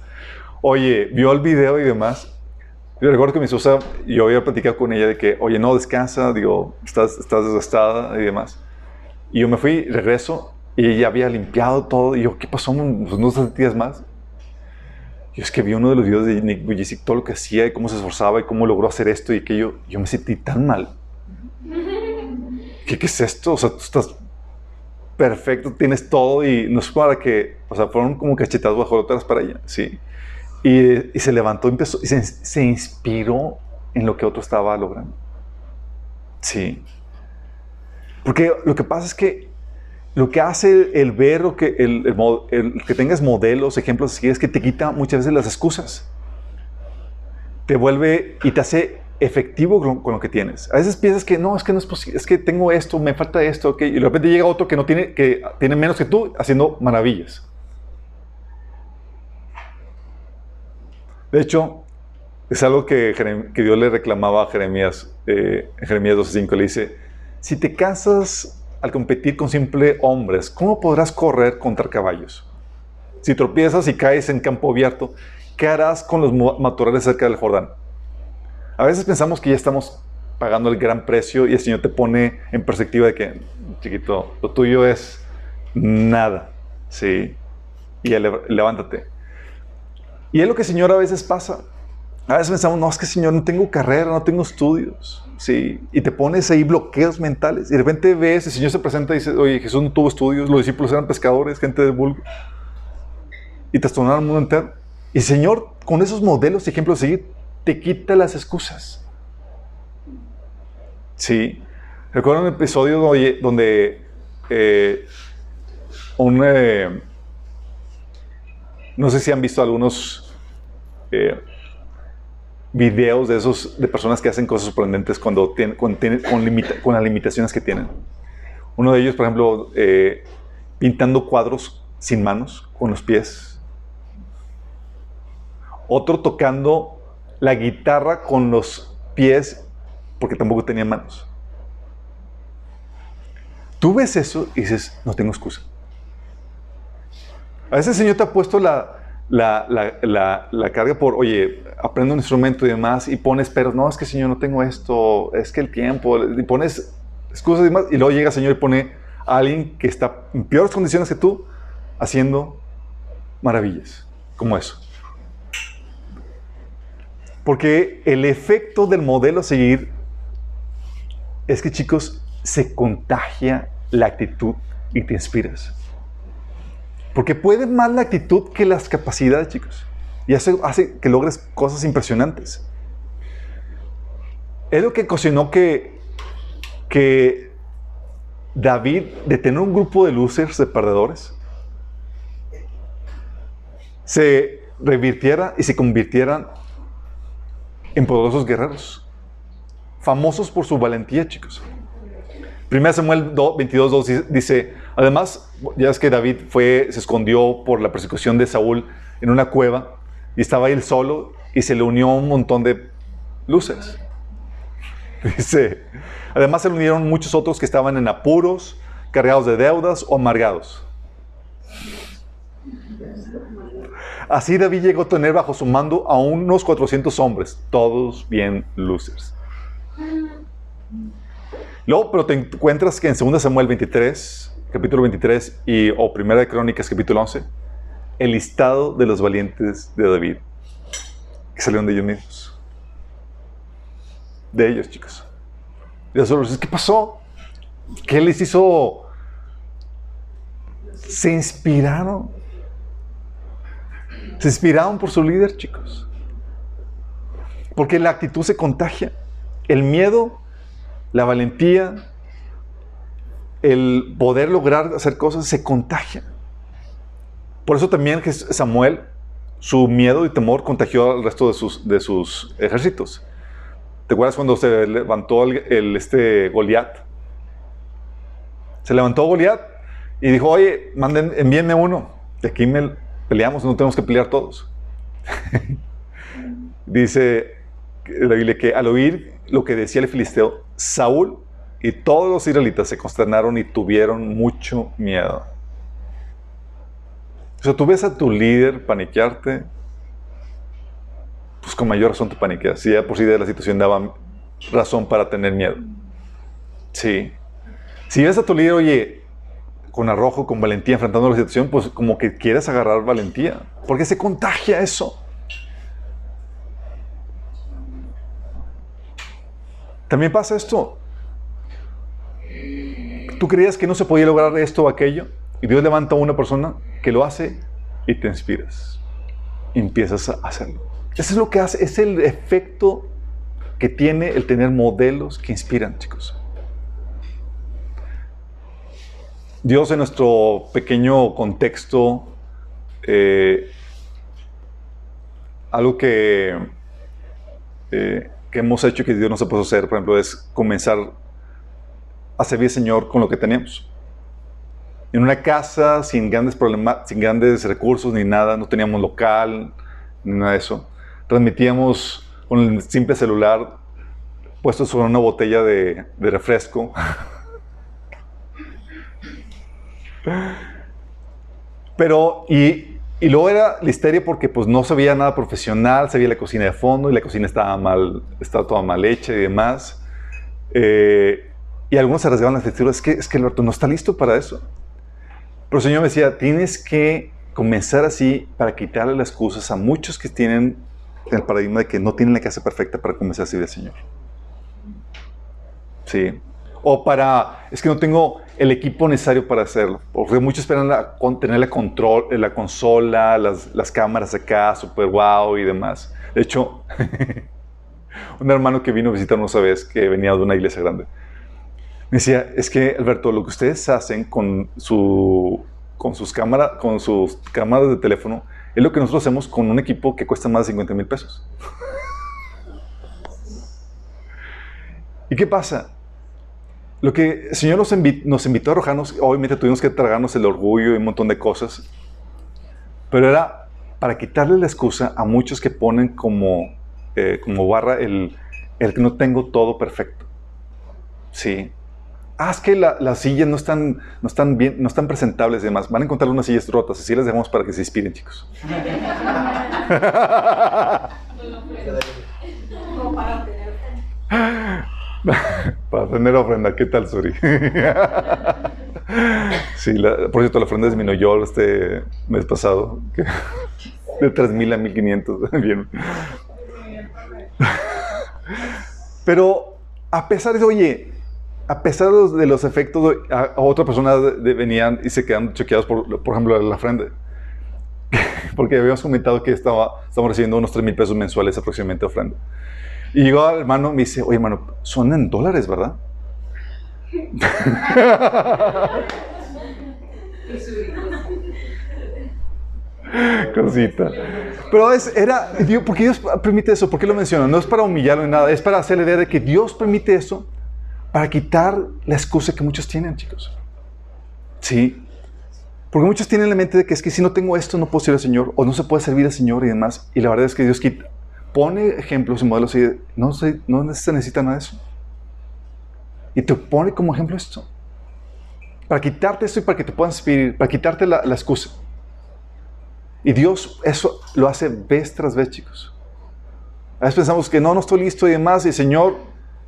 Speaker 1: Oye, vio el video y demás. Yo recuerdo que mi esposa, yo había platicado con ella de que, oye, no, descansa, digo, estás, estás desgastada y demás. Y yo me fui, regreso, y ella había limpiado todo. Y yo, ¿qué pasó? Pues, ¿No sentías más? Yo es que vi uno de los videos de Nick Bujicic, todo lo que hacía y cómo se esforzaba y cómo logró hacer esto y aquello. Yo me sentí tan mal. *laughs* ¿Qué, qué es esto? O sea, tú estás perfecto, tienes todo y no es para que, o sea, fueron como cachetadas bajo otras para ella, sí. Y, se levantó empezó, y se, inspiró en lo que otro estaba logrando. Sí. Porque lo que pasa es que lo que hace el, ver o que, el, que tengas modelos, ejemplos así, es que te quita muchas veces las excusas. Te vuelve y te hace efectivo con, lo que tienes. A veces piensas que no, es que no es posible, es que tengo esto, me falta esto, y de repente llega otro que no tiene, que tiene menos que tú haciendo maravillas. De hecho, es algo que, que Dios le reclamaba a Jeremías, eh, Jeremías 12.5, le dice, si te cansas al competir con simple hombres, ¿cómo podrás correr contra caballos? Si tropiezas y caes en campo abierto, ¿qué harás con los matorrales cerca del Jordán? A veces pensamos que ya estamos pagando el gran precio y el Señor te pone en perspectiva de que, chiquito, lo tuyo es nada, ¿sí? Y levántate. Y es lo que el Señor a veces pasa. A veces pensamos, no, es que Señor, no tengo carrera, no tengo estudios, ¿sí? Y te pones ahí bloqueos mentales. Y de repente ves, el Señor se presenta y dice, oye, Jesús no tuvo estudios, los discípulos eran pescadores, gente de vulgo. Y te trastornaron el mundo entero. Y Señor, con esos modelos y ejemplos de seguir, te quita las excusas. Sí. Recuerdo un episodio donde, eh, un, eh, no sé si han visto algunos eh, videos de esos de personas que hacen cosas sorprendentes cuando tienen, con, con, las limitaciones que tienen. Uno de ellos, por ejemplo, pintando cuadros sin manos, con los pies. Otro tocando la guitarra con los pies porque tampoco tenía manos. Tú ves eso y dices, no tengo excusa. A veces el Señor te ha puesto la, la, la, la, carga por, oye, aprende un instrumento y demás, y pones, pero no, es que Señor, no tengo esto, es que el tiempo, y pones excusas y demás, y luego llega el Señor y pone a alguien que está en peores condiciones que tú, haciendo maravillas, como eso. Porque el efecto del modelo a seguir es que, chicos, se contagia la actitud y te inspiras. Porque puede más la actitud que las capacidades, chicos. Y eso hace que logres cosas impresionantes. Es lo que ocasionó que, que David, de tener un grupo de losers, de perdedores, se revirtiera y se convirtieran en poderosos guerreros. Famosos por su valentía, chicos. 1 Samuel 22, dice, además, ya es que David fue, se escondió por la persecución de Saúl en una cueva y estaba él solo y se le unió un montón de luces. *laughs* Dice, además se le unieron muchos otros que estaban en apuros, cargados de deudas o amargados. Así David llegó a tener bajo su mando a unos 400 hombres, todos bien losers. Luego, pero te encuentras que en 2 Samuel 23, capítulo 23, y, o Primera de Crónicas, capítulo 11, el listado de los valientes de David, que salieron de ellos mismos. De ellos, chicos. Y ¿qué pasó? ¿Qué les hizo? Se inspiraron. Se inspiraron por su líder, chicos. Porque la actitud se contagia. El miedo la valentía, el poder lograr hacer cosas se contagia. Por eso también Samuel, su miedo y temor contagió al resto de sus, de sus ejércitos. ¿Te acuerdas cuando se levantó el, este Goliat? Se levantó Goliat y dijo, oye, manden, envíenme uno. De aquí me peleamos, no tenemos que pelear todos. *laughs* Dice la Biblia que al oír lo que decía el filisteo, Saúl y todos los israelitas se consternaron y tuvieron mucho miedo. O sea, tú ves a tu líder paniquearte, pues con mayor razón te paniqueas. Si ya por sí de la situación daba razón para tener miedo. Sí. Si ves a tu líder, oye, con arrojo, con valentía, enfrentando la situación, pues como que quieres agarrar valentía. Porque se contagia eso. También pasa esto. Tú creías que no se podía lograr esto o aquello, y Dios levanta a una persona que lo hace y te inspiras. Y empiezas a hacerlo. Eso es lo que hace, es el efecto que tiene el tener modelos que inspiran, chicos. Dios en nuestro pequeño contexto, eh, algo que eh, que hemos hecho que Dios no se puede hacer, por ejemplo, es comenzar a servir al Señor con lo que tenemos. En una casa sin grandes problemas, sin grandes recursos ni nada, no teníamos local ni nada de eso. Transmitíamos con el simple celular puesto sobre una botella de, de refresco. *laughs* Pero, y y luego era la porque pues no se veía nada profesional, se veía la cocina de fondo y la cocina estaba mal, estaba toda mal hecha y demás. Eh, y algunos se rasgaban las vestiduras, es que, es que Alberto no está listo para eso. Pero el Señor me decía, tienes que comenzar así para quitarle las excusas a muchos que tienen el paradigma de que no tienen la casa perfecta para comenzar así del Señor. Sí. O para, es que no tengo el equipo necesario para hacerlo. Porque muchos esperan tener la, control, la consola, las, las cámaras acá, super wow y demás. De hecho, *laughs* un hermano que vino a visitarnos una vez, que venía de una iglesia grande, me decía, es que Alberto, lo que ustedes hacen con, su, con, sus, cámaras, con sus cámaras de teléfono es lo que nosotros hacemos con un equipo que cuesta más de 50 mil pesos. *laughs* ¿Y qué pasa? Lo que el Señor nos, invitó a arrojarnos, obviamente tuvimos que tragarnos el orgullo y un montón de cosas, pero era para quitarle la excusa a muchos que ponen como, eh, como barra el, el que no tengo todo perfecto. Sí. haz que la- las sillas no están, no, están bien, no están presentables y demás. Van a encontrar unas sillas rotas, así las dejamos para que se inspiren, chicos. *laughs* *laughs* *laughs* *laughs*
Speaker 2: Para tener
Speaker 1: ofrenda, ¿qué tal, Suri? *laughs* sí, la- por cierto, la ofrenda disminuyó este mes pasado. que- *laughs* De 3.000 a 1.500. Bien. Pero a pesar de, oye, a pesar de los, de los efectos, a, a otra persona de- de- venían y se quedan choqueados por, por ejemplo, la ofrenda. Porque habíamos comentado que estaba, estamos recibiendo unos 3 mil pesos mensuales aproximadamente de ofrenda. Y llegó al hermano y me dice, oye hermano, son en dólares, ¿verdad? *laughs* Cosita. Pero es, era, Dios, ¿por qué Dios permite eso? ¿Por qué lo menciona? No es para humillarlo ni nada, es para hacer la idea de que Dios permite eso para quitar la excusa que muchos tienen, chicos. Sí. Porque muchos tienen en la mente de que es que si no tengo esto no puedo servir al Señor o no se puede servir al Señor y demás. Y la verdad es que Dios quita, pone ejemplos y modelos y no se, no se necesita nada de eso. Y te pone como ejemplo esto. Para quitarte esto y para que te puedan servir, para quitarte la, la excusa. Y Dios eso lo hace vez tras vez, chicos. A veces pensamos que no, no estoy listo y demás, y el Señor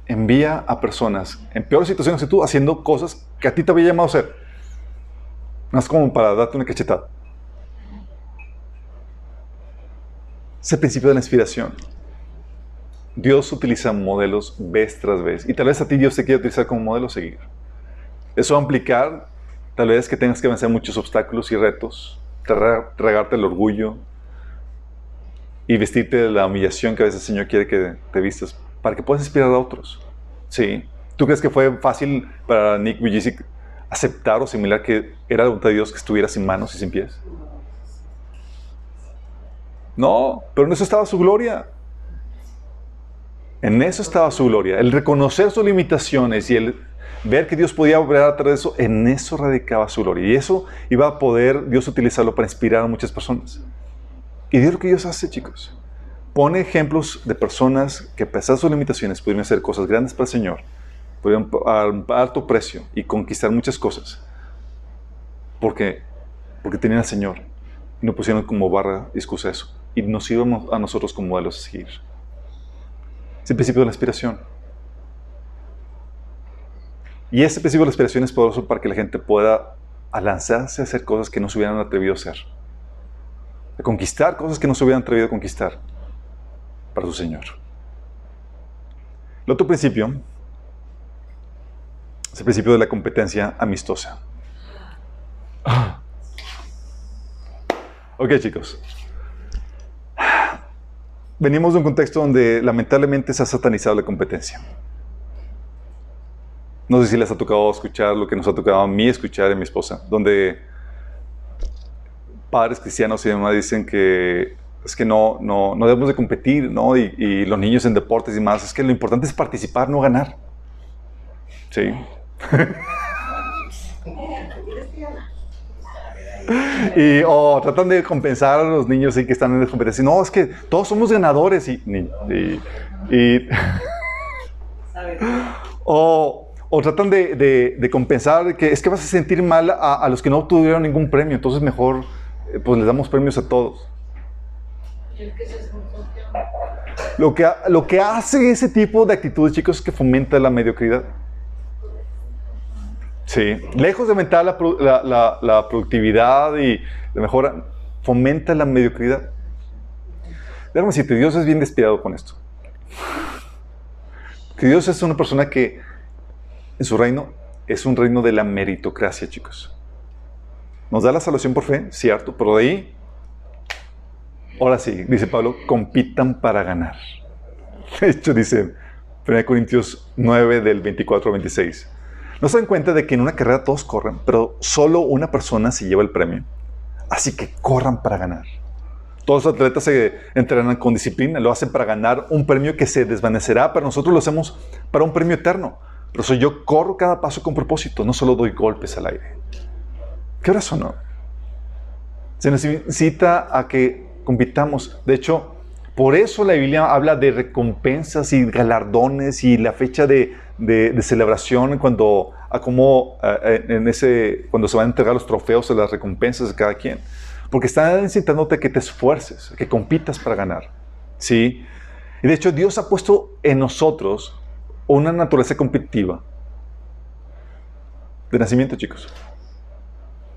Speaker 1: envía a personas en peores situaciones que tú haciendo cosas que a ti te había llamado a hacer. Más como para darte una cachetada. Es el principio de la inspiración. Dios utiliza modelos vez tras vez. Y tal vez a ti Dios te quiere utilizar como modelo a seguir. Eso va a implicar, tal vez, que tengas que vencer muchos obstáculos y retos, tra- tragarte el orgullo y vestirte de la humillación que a veces el Señor quiere que te vistas para que puedas inspirar a otros. Sí. ¿Tú crees que fue fácil para Nick Vujicic aceptar o asimilar que era la voluntad de Dios que estuviera sin manos y sin pies? No, pero en eso estaba su gloria. En eso estaba su gloria. El reconocer sus limitaciones y el ver que Dios podía obrar a través de eso, en eso radicaba su gloria. Y eso iba a poder Dios utilizarlo para inspirar a muchas personas. Y Dios lo que Dios hace, chicos. Pone ejemplos de personas que a pesar de sus limitaciones pudieron hacer cosas grandes para el Señor, pudieron pagar alto precio y conquistar muchas cosas. Porque, porque tenían al Señor. Y no pusieron como barra excusa eso. Y nos íbamos a nosotros como modelos a seguir. Es el principio de la inspiración. Y ese principio de la inspiración es poderoso para que la gente pueda lanzarse a hacer cosas que no se hubieran atrevido a hacer. A conquistar cosas que no se hubieran atrevido a conquistar para su Señor. El otro principio es el principio de la competencia amistosa. Ok, chicos. Venimos de un contexto donde lamentablemente se ha satanizado la competencia. No sé si les ha tocado escuchar lo que nos ha tocado a mí escuchar a mi esposa, donde padres cristianos y demás dicen que es que no, no, no debemos de competir, ¿no? Y, y los niños en deportes y más, es que lo importante es participar, no ganar. Sí. *laughs* y o tratan de compensar a los niños sí, que están en competencia. No, es que todos somos ganadores y, y, y- *laughs* o, o tratan de, de- compensar que es que vas a sentir mal a, a los que no obtuvieron ningún premio, entonces mejor eh, pues les damos premios a todos. Lo que, lo que hace ese tipo de actitudes, chicos, es que fomenta la mediocridad. Sí, lejos de aumentar la, la productividad y la mejora, fomenta la mediocridad. Déjame decirte, Dios es bien despiadado con esto. Que Dios es una persona que en su reino es un reino de la meritocracia, chicos. Nos da la salvación por fe, cierto, pero de ahí, ahora sí, dice Pablo, compitan para ganar. *laughs* De hecho, dice 1 Corintios 9 del 24 al 26. ¿No se dan cuenta de que en una carrera todos corren, pero solo una persona se lleva el premio? Así que corran para ganar. Todos los atletas se entrenan con disciplina, lo hacen para ganar un premio que se desvanecerá, pero nosotros lo hacemos para un premio eterno. Por eso yo corro cada paso con propósito, no solo doy golpes al aire. ¿Qué hora sonó? Se nos incita a que compitamos. De hecho, por eso la Biblia habla de recompensas y galardones y la fecha de, de, de celebración cuando, a cómo, eh, en ese, cuando se van a entregar los trofeos de las recompensas de cada quien. Porque están incitándote a que te esfuerces, a que compitas para ganar. ¿Sí? Y de hecho, Dios ha puesto en nosotros una naturaleza competitiva. De nacimiento, chicos.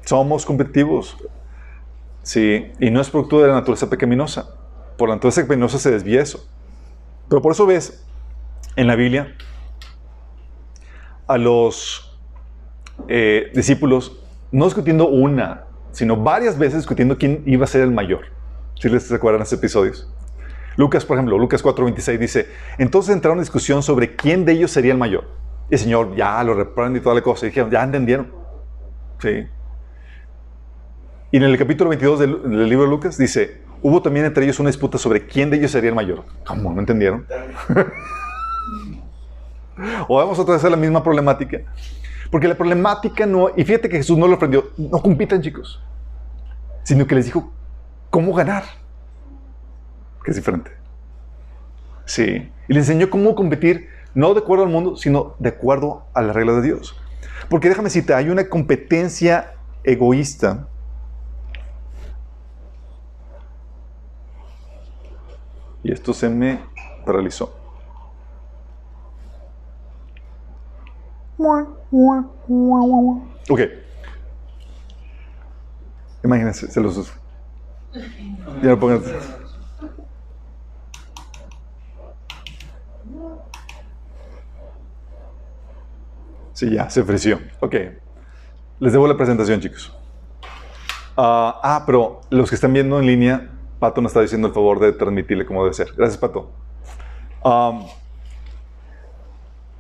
Speaker 1: Somos competitivos. Sí, y no es producto de la naturaleza pecaminosa. Por la naturaleza pecaminosa se desvía eso. Pero por eso ves en la Biblia a los eh, discípulos no discutiendo una, sino varias veces discutiendo quién iba a ser el mayor. Si les recuerdan esos episodios. Lucas, por ejemplo, Lucas 4:26 dice, entonces entraron en discusión sobre quién de ellos sería el mayor. Y el Señor ya lo reprende y toda la cosa. Y dijeron, ya entendieron. Sí. Y en el capítulo 22 del, del libro de Lucas dice, hubo también entre ellos una disputa sobre quién de ellos sería el mayor. ¿Cómo? ¿No entendieron? *laughs* o vamos otra vez a la misma problemática. Porque la problemática no, y fíjate que Jesús no lo aprendió, no compitan chicos, sino que les dijo cómo ganar, que es diferente. Sí, y les enseñó cómo competir, no de acuerdo al mundo, sino de acuerdo a la regla de Dios. Porque déjame decirte, hay una competencia egoísta y esto se me paralizó. Ok. Imagínense, se los uso. Ya lo pongan. Sí, ya, se ofreció. Ok. Les debo la presentación, chicos. Ah, ah, pero los que están viendo en línea, Pato nos está diciendo el favor de transmitirle como debe ser. Gracias, Pato. Um,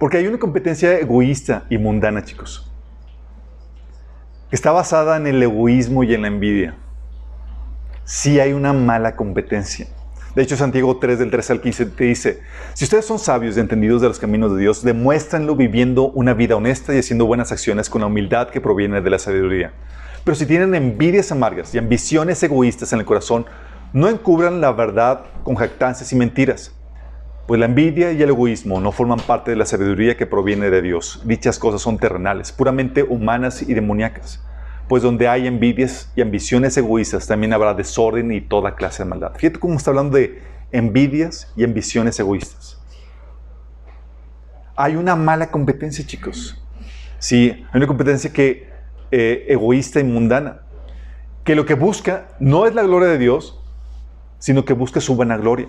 Speaker 1: porque hay una competencia egoísta y mundana, chicos. Está basada en el egoísmo y en la envidia. Sí hay una mala competencia. De hecho, Santiago 3, del 13 al 15, te dice, si ustedes son sabios y entendidos de los caminos de Dios, demuéstranlo viviendo una vida honesta y haciendo buenas acciones con la humildad que proviene de la sabiduría. Pero si tienen envidias amargas y ambiciones egoístas en el corazón, no encubran la verdad con jactancias y mentiras. Pues la envidia y el egoísmo no forman parte de la sabiduría que proviene de Dios. Dichas cosas son terrenales, puramente humanas y demoníacas. Pues donde hay envidias y ambiciones egoístas, también habrá desorden y toda clase de maldad. Fíjate cómo está hablando de envidias y ambiciones egoístas. Hay una mala competencia, chicos. Sí, hay una competencia que eh, egoísta y mundana, que lo que busca no es la gloria de Dios, sino que busca su vanagloria.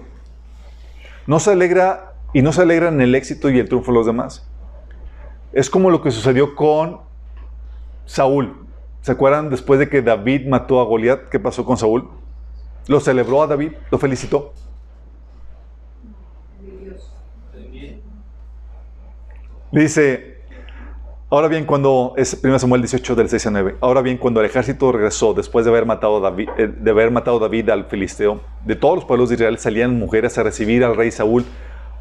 Speaker 1: No se alegra y no se alegra en el éxito y el triunfo de los demás. Es como lo que sucedió con Saúl. ¿Se acuerdan después de que David mató a Goliat? ¿Qué pasó con Saúl? Lo celebró a David, lo felicitó. Dice, ahora bien, cuando es 1 Samuel 18 del 6 a 9, ahora bien, cuando el ejército regresó después de haber matado a David, eh, de haber matado a David al filisteo, de todos los pueblos de Israel salían mujeres a recibir al rey Saúl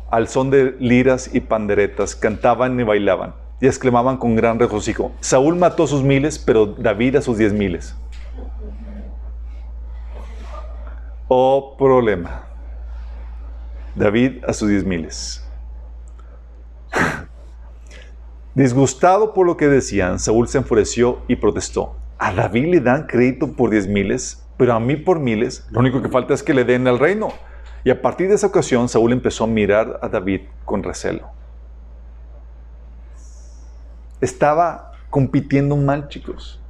Speaker 1: al son de liras y panderetas, cantaban y bailaban y exclamaban con gran regocijo, Saúl mató a sus miles, pero David a sus diez miles. Oh problema. David a sus diez miles. Disgustado por lo que decían, Saúl se enfureció y protestó. A David le dan crédito por diez miles, pero a mí por miles. Lo único que falta es que le den el reino. Y a partir de esa ocasión, Saúl empezó a mirar a David con recelo. Estaba compitiendo mal, chicos.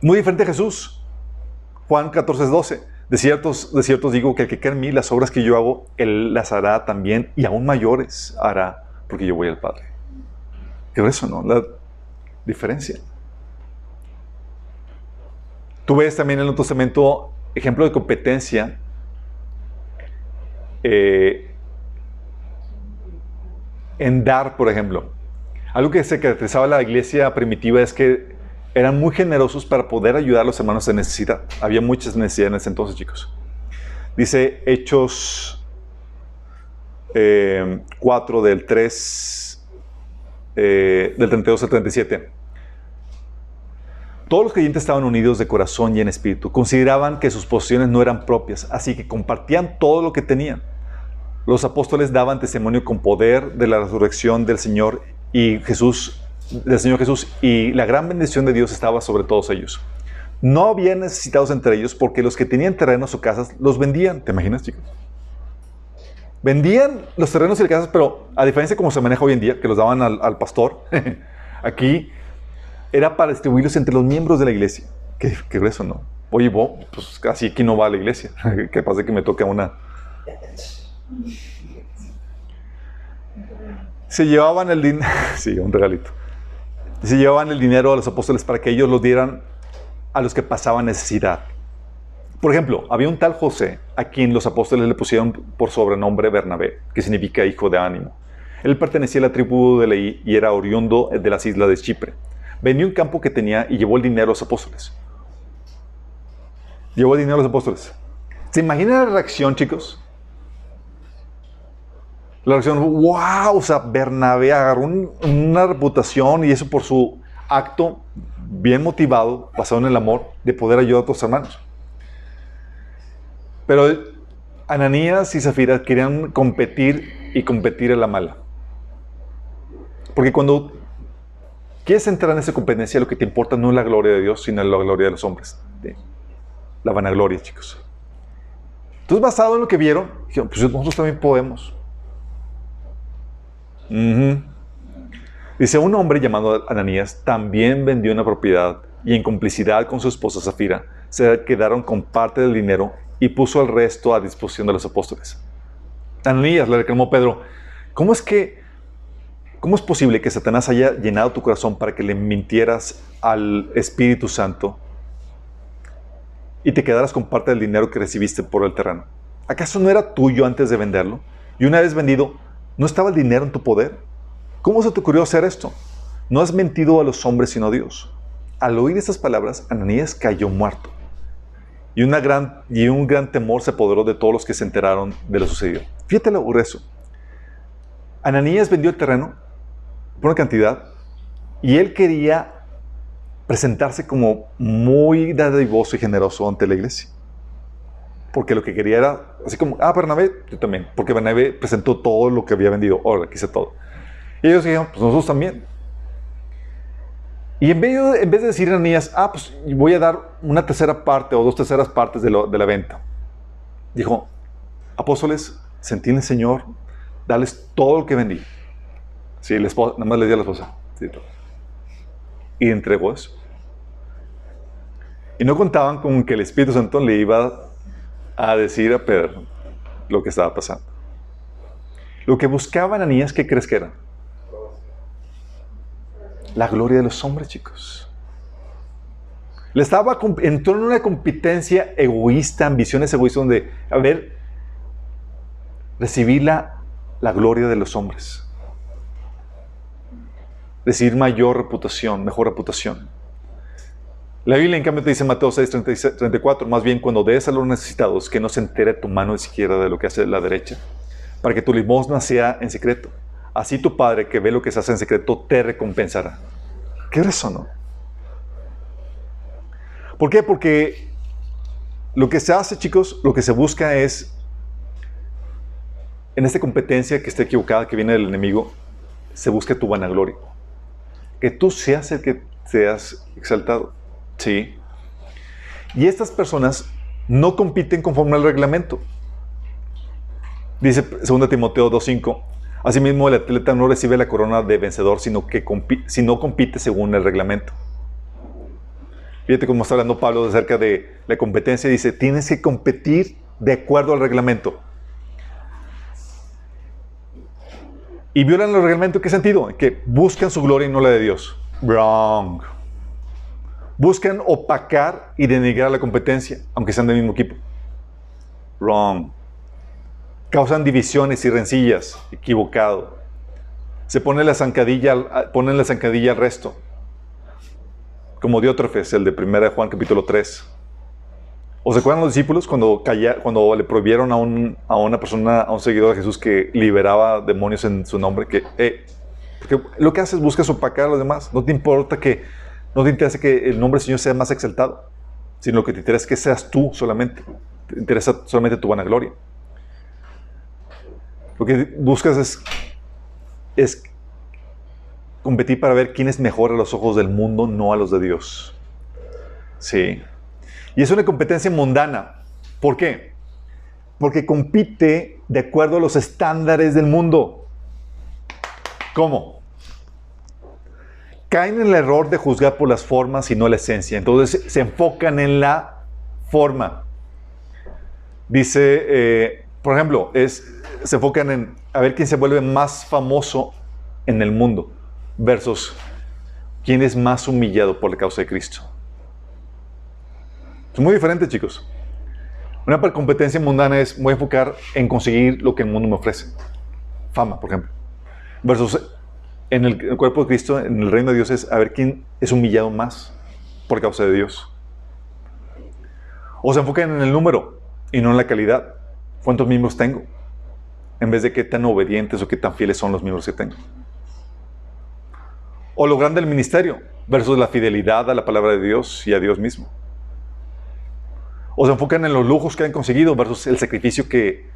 Speaker 1: Muy diferente a Jesús. Juan 14, 12. De ciertos, de digo que el que cree en mí, las obras que yo hago, él las hará también y aún mayores hará, porque yo voy al Padre. ¿Qué es eso, no? La diferencia. Tú ves también en el Nuevo Testamento ejemplo de competencia eh, en dar, por ejemplo. Algo que se caracterizaba la iglesia primitiva es que eran muy generosos para poder ayudar a los hermanos en necesidad. Había muchas necesidades en ese entonces, chicos. Dice Hechos 4 eh, del 3, eh, del 32 al 37. Todos los creyentes estaban unidos de corazón y en espíritu. Consideraban que sus posesiones no eran propias, así que compartían todo lo que tenían. los apóstoles daban testimonio con poder de la resurrección del Señor y Jesús, del Señor Jesús, y la gran bendición de Dios estaba sobre todos ellos. No había necesitados entre ellos porque los que tenían terrenos o casas los vendían. ¿Te imaginas, chicos? Vendían los terrenos y las casas, pero a diferencia de cómo se maneja hoy en día, que los daban al, pastor, *laughs* aquí era para distribuirlos entre los miembros de la iglesia. Qué, qué grueso, ¿no? Oye, vos, pues así aquí no va a la iglesia. *laughs* ¿Qué pasa que me toca una? Se llevaban el dinero, *laughs* sí, un regalito. Se llevaban el dinero a los apóstoles para que ellos lo dieran a los que pasaban necesidad. Por ejemplo, había un tal José a quien los apóstoles le pusieron por sobrenombre Bernabé, que significa hijo de ánimo. Él pertenecía a la tribu de Leí y era oriundo de las islas de Chipre. Vendió un campo que tenía y llevó el dinero a los apóstoles. Llevó el dinero a los apóstoles. ¿Se imaginan la reacción, chicos? La reacción, wow, o sea, Bernabé agarró un- una reputación y eso por su acto bien motivado, basado en el amor, de poder ayudar a otros hermanos. Pero Ananías y Zafira querían competir y competir a la mala. Porque cuando quieres entrar en esa competencia, lo que te importa no es la gloria de Dios, sino la gloria de los hombres. La vanagloria, chicos. Entonces, basado en lo que vieron, dijeron, pues nosotros también podemos. Dice, un hombre llamado Ananías también vendió una propiedad y en complicidad con su esposa Zafira se quedaron con parte del dinero y puso el resto a disposición de los apóstoles. Ananías le reclamó Pedro, ¿cómo es que, cómo es posible que Satanás haya llenado tu corazón para que le mintieras al Espíritu Santo y te quedaras con parte del dinero que recibiste por el terreno? ¿Acaso no era tuyo antes de venderlo? Y una vez vendido, ¿no estaba el dinero en tu poder? ¿Cómo se te ocurrió hacer esto? No has mentido a los hombres sino a Dios. Al oír estas palabras, Ananías cayó muerto. Y, una gran, y un gran temor se apoderó de todos los que se enteraron de lo sucedido. Fíjate lo grueso. Ananías vendió el terreno por una cantidad y él quería presentarse como muy dadivoso y generoso ante la iglesia. Porque lo que quería era, así como, ah, Bernabé, yo también. Porque Bernabé presentó todo lo que había vendido. Ahora, quise todo. Y ellos dijeron, pues nosotros también. Y en vez, de, decir a Ananías, ah, pues voy a dar una tercera parte o dos terceras partes de, la venta, dijo, apóstoles, sentí en el Señor, darles todo lo que vendí. Sí, la esposa, nada más le di a la esposa. y entregó eso. Y no contaban con que el Espíritu Santo le iba a decir a Pedro lo que estaba pasando. Lo que buscaba Ananías, ¿qué crees que era? La gloria de los hombres, chicos. Le estaba, entró en una competencia egoísta, ambiciones egoístas, donde, a ver, recibir la, la gloria de los hombres. Recibir mayor reputación, mejor reputación. La Biblia, en cambio, te dice Mateo 6, 36, 34, más bien cuando des a los necesitados, que no se entere tu mano izquierda de lo que hace la derecha, para que tu limosna sea en secreto. Así tu Padre, que ve lo que se hace en secreto, te recompensará. ¿Qué es eso, no? ¿Por qué? Porque lo que se hace, chicos, lo que se busca es, en esta competencia que está equivocada, que viene del enemigo, se busca tu vanagloria. Que tú seas el que seas exaltado. Sí. Y estas personas no compiten conforme al reglamento. Dice 2 Timoteo 2.5. Asimismo, el atleta no recibe la corona de vencedor, sino que si no compite según el reglamento. Fíjate cómo está hablando Pablo acerca de la competencia. Dice, tienes que competir de acuerdo al reglamento. Y violan el reglamento, ¿en qué sentido? Que buscan su gloria y no la de Dios. Wrong. Buscan opacar y denigrar la competencia, aunque sean del mismo equipo. Wrong. Causan divisiones y rencillas. Equivocado. Se pone la zancadilla, ponen la zancadilla al resto. Como Diótrefes, el de 1 Juan capítulo 3. ¿O se acuerdan los discípulos cuando, calla- cuando le prohibieron a una persona, a un seguidor de Jesús que liberaba demonios en su nombre? Que, eh, porque lo que haces es buscas opacar a los demás. No te importa que, no te interesa que el nombre del Señor sea más exaltado, sino lo que te interesa es que seas tú solamente. Te interesa solamente tu vanagloria. Lo que buscas es, competir para ver quién es mejor a los ojos del mundo, no a los de Dios. Sí. Y es una competencia mundana. ¿Por qué? Porque compite de acuerdo a los estándares del mundo. ¿Cómo? Caen en el error de juzgar por las formas y no la esencia. Entonces se enfocan en la forma. Dice, eh, por ejemplo, se enfocan en a ver quién se vuelve más famoso en el mundo versus quién es más humillado por la causa de Cristo. Es muy diferente, chicos. Una competencia mundana es a enfocar en conseguir lo que el mundo me ofrece. Fama, por ejemplo. Versus en el, cuerpo de Cristo, en el reino de Dios, es a ver quién es humillado más por causa de Dios. O se enfocan en el número y no en la calidad. ¿Cuántos miembros tengo? En vez de qué tan obedientes o qué tan fieles son los miembros que tengo. O lo grande del ministerio versus la fidelidad a la palabra de Dios y a Dios mismo. O se enfocan en los lujos que han conseguido versus el sacrificio que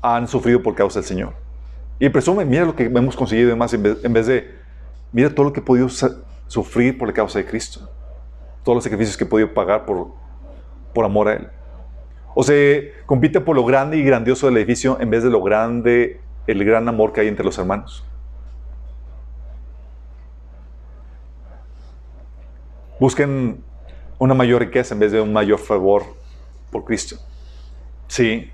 Speaker 1: han sufrido por causa del Señor. Y presumen, mira lo que hemos conseguido y en vez, de, mira todo lo que he podido sufrir por la causa de Cristo. Todos los sacrificios que he podido pagar por, por amor a Él. O se compite por lo grande y grandioso del edificio en vez de lo grande, el gran amor que hay entre los hermanos. Busquen una mayor riqueza en vez de un mayor favor por Cristo. Sí.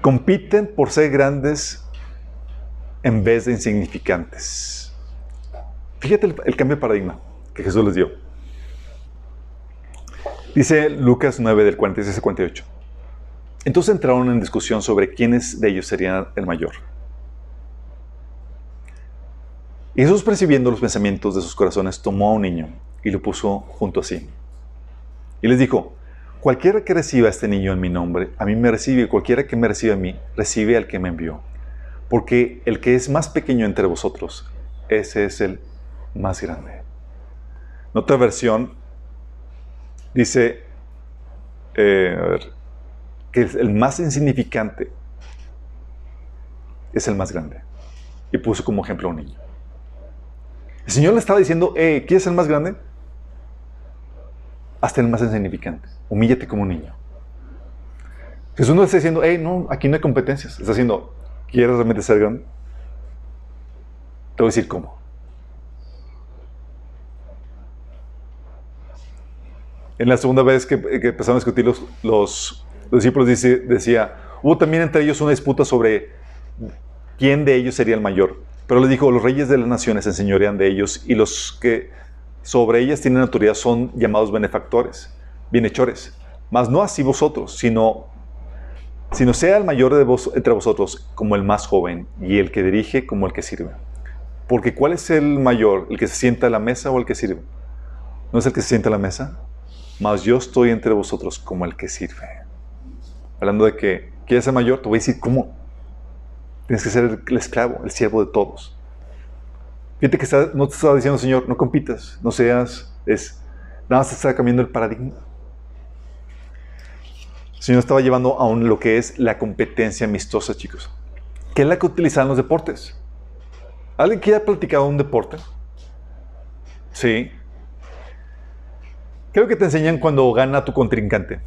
Speaker 1: Compiten por ser grandes en vez de insignificantes. Fíjate el, cambio de paradigma que Jesús les dio. Dice Lucas 9 del 46 al 48. Entonces entraron en discusión sobre quiénes de ellos serían el mayor. Y Jesús, percibiendo los pensamientos de sus corazones, tomó a un niño y lo puso junto a sí y les dijo, cualquiera que reciba a este niño en mi nombre, a mí me recibe, cualquiera que me reciba a mí, recibe al que me envió. Porque el que es más pequeño entre vosotros, ese es el más grande. En otra versión dice, eh, que el más insignificante es el más grande. Y puso como ejemplo a un niño. El Señor le estaba diciendo, eh, ¿quién es el más grande? hasta el más insignificante. Humíllate como un niño. Jesús no está diciendo, hey, no, aquí no hay competencias. Está diciendo, ¿quieres realmente ser grande? Te voy a decir cómo. En la segunda vez que, empezaron a discutir los, los, discípulos, dice, decía, hubo también entre ellos una disputa sobre quién de ellos sería el mayor. Pero les dijo, los reyes de las naciones enseñorean de ellos y los que sobre ellas tienen autoridad son llamados benefactores, bienhechores. Mas no así vosotros, sino, sino sea el mayor de vos, entre vosotros como el más joven y el que dirige como el que sirve. Porque ¿cuál es el mayor? ¿El que se sienta a la mesa o el que sirve? ¿No es el que se sienta a la mesa? Mas yo estoy entre vosotros como el que sirve. Hablando de que quieres ser mayor, te voy a decir cómo. Tienes que ser el esclavo, el siervo de todos. Fíjate que no te estaba diciendo, Señor, no compitas, no seas, es, nada más te está cambiando el paradigma. El Señor estaba llevando a un, lo que es la competencia amistosa, chicos. ¿Qué es la que utilizan los deportes? ¿Alguien que haya platicado un deporte? Sí. Creo que te enseñan cuando gana tu contrincante.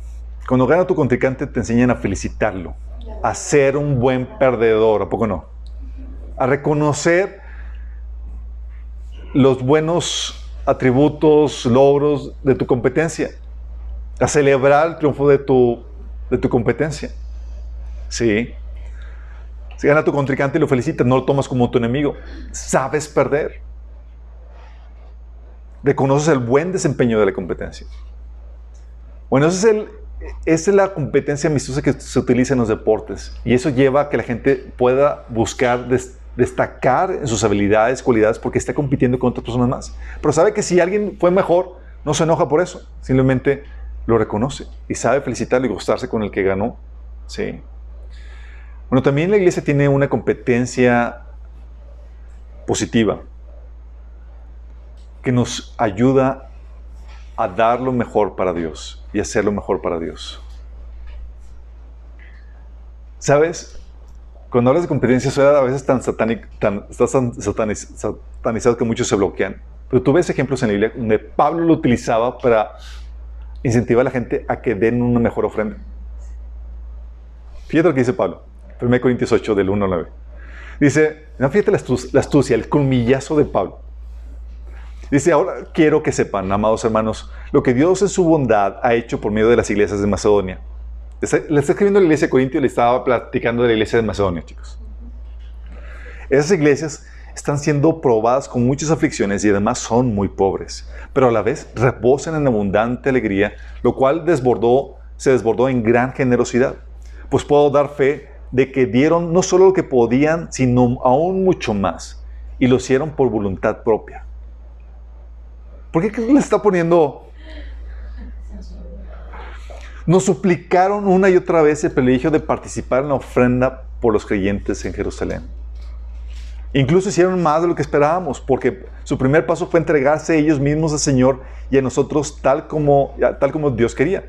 Speaker 1: Cuando gana tu contrincante te enseñan a felicitarlo, a ser un buen perdedor, ¿a poco no? A reconocer los buenos atributos, logros de tu competencia, a celebrar el triunfo de tu, de tu competencia. Sí. Si gana tu contrincante y lo felicitas, no lo tomas como tu enemigo. Sabes perder. Reconoces el buen desempeño de la competencia. Bueno, es esa es la competencia amistosa que se utiliza en los deportes. Y eso lleva a que la gente pueda buscar destacar en sus habilidades, cualidades, porque está compitiendo con otras personas más. Pero sabe que si alguien fue mejor, no se enoja por eso, simplemente lo reconoce y sabe felicitarle y gustarse con el que ganó. Sí. Bueno, también la iglesia tiene una competencia positiva que nos ayuda a dar lo mejor para Dios y hacer lo mejor para Dios. ¿Sabes? Cuando hablas de competencia, suena a veces tan tan, satanizado que muchos se bloquean. Pero tú ves ejemplos en la Biblia donde Pablo lo utilizaba para incentivar a la gente a que den una mejor ofrenda. Fíjate lo que dice Pablo, 1 Corintios 8, del 1 al 9. Dice, no, fíjate la astu- la astucia, el colmillazo de Pablo. Dice, ahora quiero que sepan, amados hermanos, lo que Dios en su bondad ha hecho por medio de las iglesias de Macedonia. Le está, escribiendo la iglesia de Corintio y le estaba platicando de la iglesia de Macedonia, chicos. Esas iglesias están siendo probadas con muchas aflicciones y además son muy pobres, pero a la vez reposan en abundante alegría, lo cual desbordó, se desbordó en gran generosidad. Pues puedo dar fe de que dieron no solo lo que podían, sino aún mucho más, y lo hicieron por voluntad propia. ¿Por qué le está poniendo? Nos suplicaron una y otra vez el privilegio de participar en la ofrenda por los creyentes en Jerusalén. Incluso hicieron más de lo que esperábamos, porque su primer paso fue entregarse ellos mismos al Señor y a nosotros tal como, tal como Dios quería.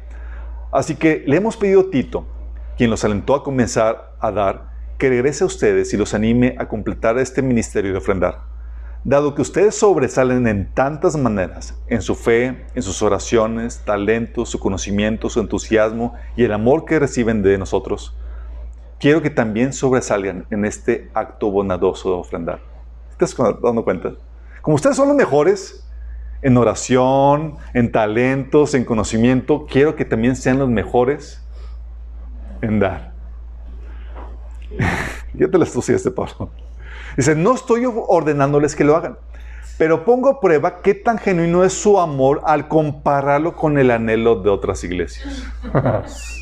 Speaker 1: Así que le hemos pedido a Tito, quien los alentó a comenzar a dar, que regrese a ustedes y los anime a completar este ministerio de ofrendar. Dado que ustedes sobresalen en tantas maneras, en su fe, en sus oraciones, talentos, su conocimiento, su entusiasmo y el amor que reciben de nosotros, quiero que también sobresalgan en este acto bondadoso de ofrendar. ¿Te estás dando cuenta? Como ustedes son los mejores en oración, en talentos, en conocimiento, quiero que también sean los mejores en dar. *laughs* Fíjate la astucia de este Pablo. Dice, no estoy ordenándoles que lo hagan, pero pongo a prueba qué tan genuino es su amor al compararlo con el anhelo de otras iglesias. *laughs*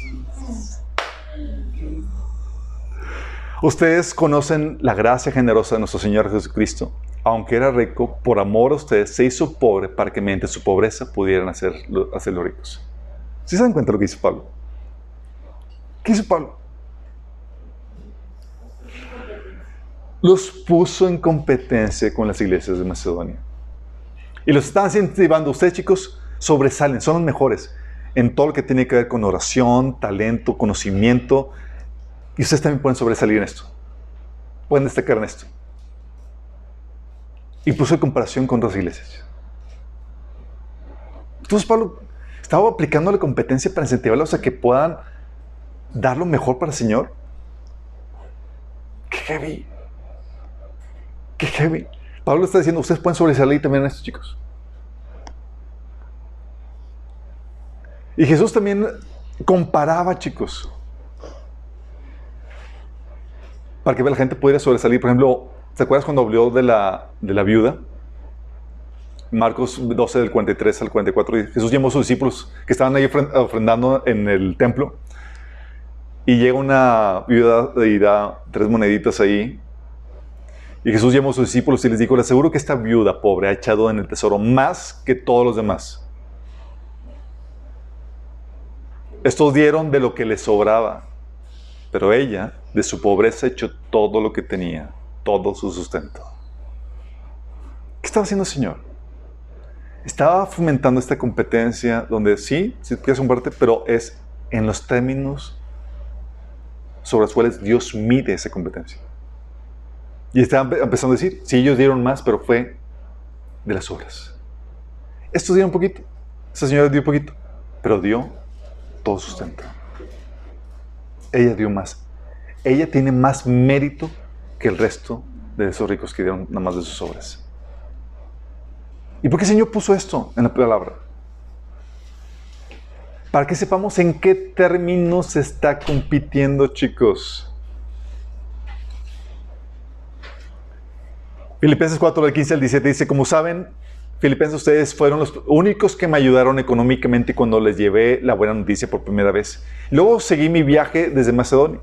Speaker 1: Ustedes conocen la gracia generosa de nuestro Señor Jesucristo. Aunque era rico, por amor a ustedes se hizo pobre para que mediante su pobreza pudieran hacerlo, hacerlo ricos. ¿Sí se dan cuenta lo que dice Pablo? ¿Qué hizo Pablo? Los puso en competencia con las iglesias de Macedonia. Y los están incentivando. Ustedes, chicos, sobresalen, son los mejores en todo lo que tiene que ver con oración, talento, conocimiento. Y ustedes también pueden sobresalir en esto. Pueden destacar en esto. Y puso en comparación con otras iglesias. Entonces Pablo estaba aplicando la competencia para incentivarlos a que puedan dar lo mejor para el Señor. ¡Qué heavy! ¡Qué heavy! Pablo está diciendo, ustedes pueden sobresalir también en esto, chicos. Y Jesús también comparaba, chicos, para que la gente pudiera sobresalir. Por ejemplo, ¿te acuerdas cuando habló de la, de la viuda? Marcos 12, del 43 al 44. Jesús llamó a sus discípulos que estaban ahí ofrendando en el templo. Y llega una viuda y da tres moneditas ahí. Y Jesús llamó a sus discípulos y les dijo, les aseguro que esta viuda pobre ha echado en el tesoro más que todos los demás. Estos dieron de lo que les sobraba, pero ella de su pobreza echó todo lo que tenía, todo su sustento. ¿Qué estaba haciendo el Señor? Estaba fomentando esta competencia donde sí, si quieres compartir, pero es en los términos sobre los cuales Dios mide esa competencia. Y estaba empezando a decir, sí, ellos dieron más, pero fue de las obras. Estos dieron poquito, esa señora dio poquito, pero dio todo sustento. Ella dio más. Ella tiene más mérito que el resto de esos ricos que dieron nada más de sus obras. ¿Y por qué el Señor puso esto en la palabra? Para que sepamos en qué términos se está compitiendo, chicos. Filipenses 4, del 15 al 17 dice, como saben, Filipenses, ustedes fueron los únicos que me ayudaron económicamente cuando les llevé la buena noticia por primera vez. Luego seguí mi viaje desde Macedonia.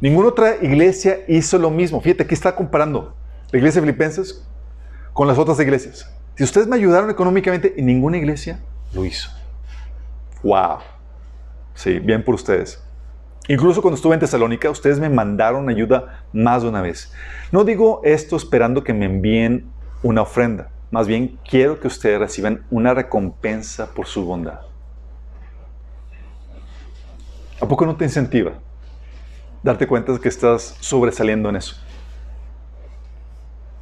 Speaker 1: Ninguna otra iglesia hizo lo mismo. Fíjate, aquí está comparando la iglesia de Filipenses con las otras iglesias. Si ustedes me ayudaron económicamente ninguna iglesia lo hizo. ¡Wow! Sí, bien por ustedes. Incluso cuando estuve en Tesalónica, ustedes me mandaron ayuda más de una vez. No digo esto esperando que me envíen una ofrenda. Más bien, quiero que ustedes reciban una recompensa por su bondad. ¿A poco no te incentiva? darte cuenta de que estás sobresaliendo en eso.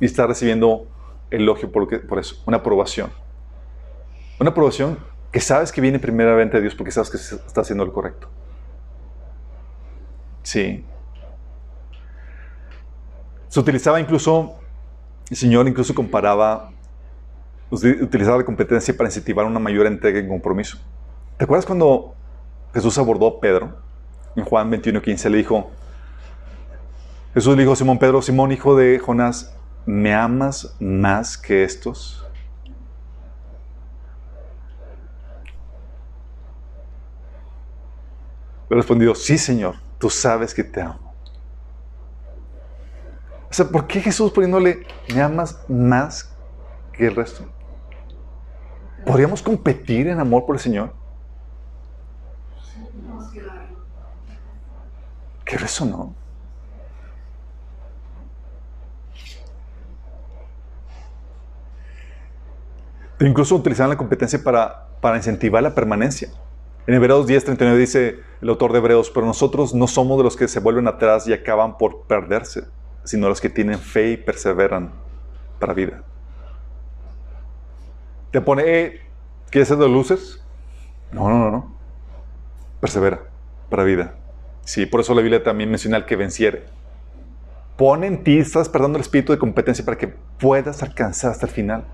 Speaker 1: Y estás recibiendo elogio por, eso, una aprobación. Una aprobación que sabes que viene primeramente de Dios porque sabes que está haciendo lo correcto. Sí. Se utilizaba incluso, el Señor incluso comparaba, utilizaba la competencia para incentivar una mayor entrega y compromiso. ¿Te acuerdas cuando Jesús abordó a Pedro? En Juan 21:15 le dijo, Jesús le dijo a Simón Pedro, Simón hijo de Jonás, ¿me amas más que estos? Le respondió, sí Señor, tú sabes que te amo. O sea, ¿por qué Jesús poniéndole, me amas más que el resto? ¿Podríamos competir en amor por el Señor? ¿Qué eso no? Incluso utilizaban la competencia para, para incentivar la permanencia. En Hebreos 10, 39 dice el autor de Hebreos, pero nosotros no somos de los que se vuelven atrás y acaban por perderse, sino los que tienen fe y perseveran para vida. Te pone, eh, ¿quieres ser de losers? No, no, no, no. Persevera para vida. Sí, por eso la Biblia también menciona al que venciere. Pone en ti, estás despertando el espíritu de competencia para que puedas alcanzar hasta el final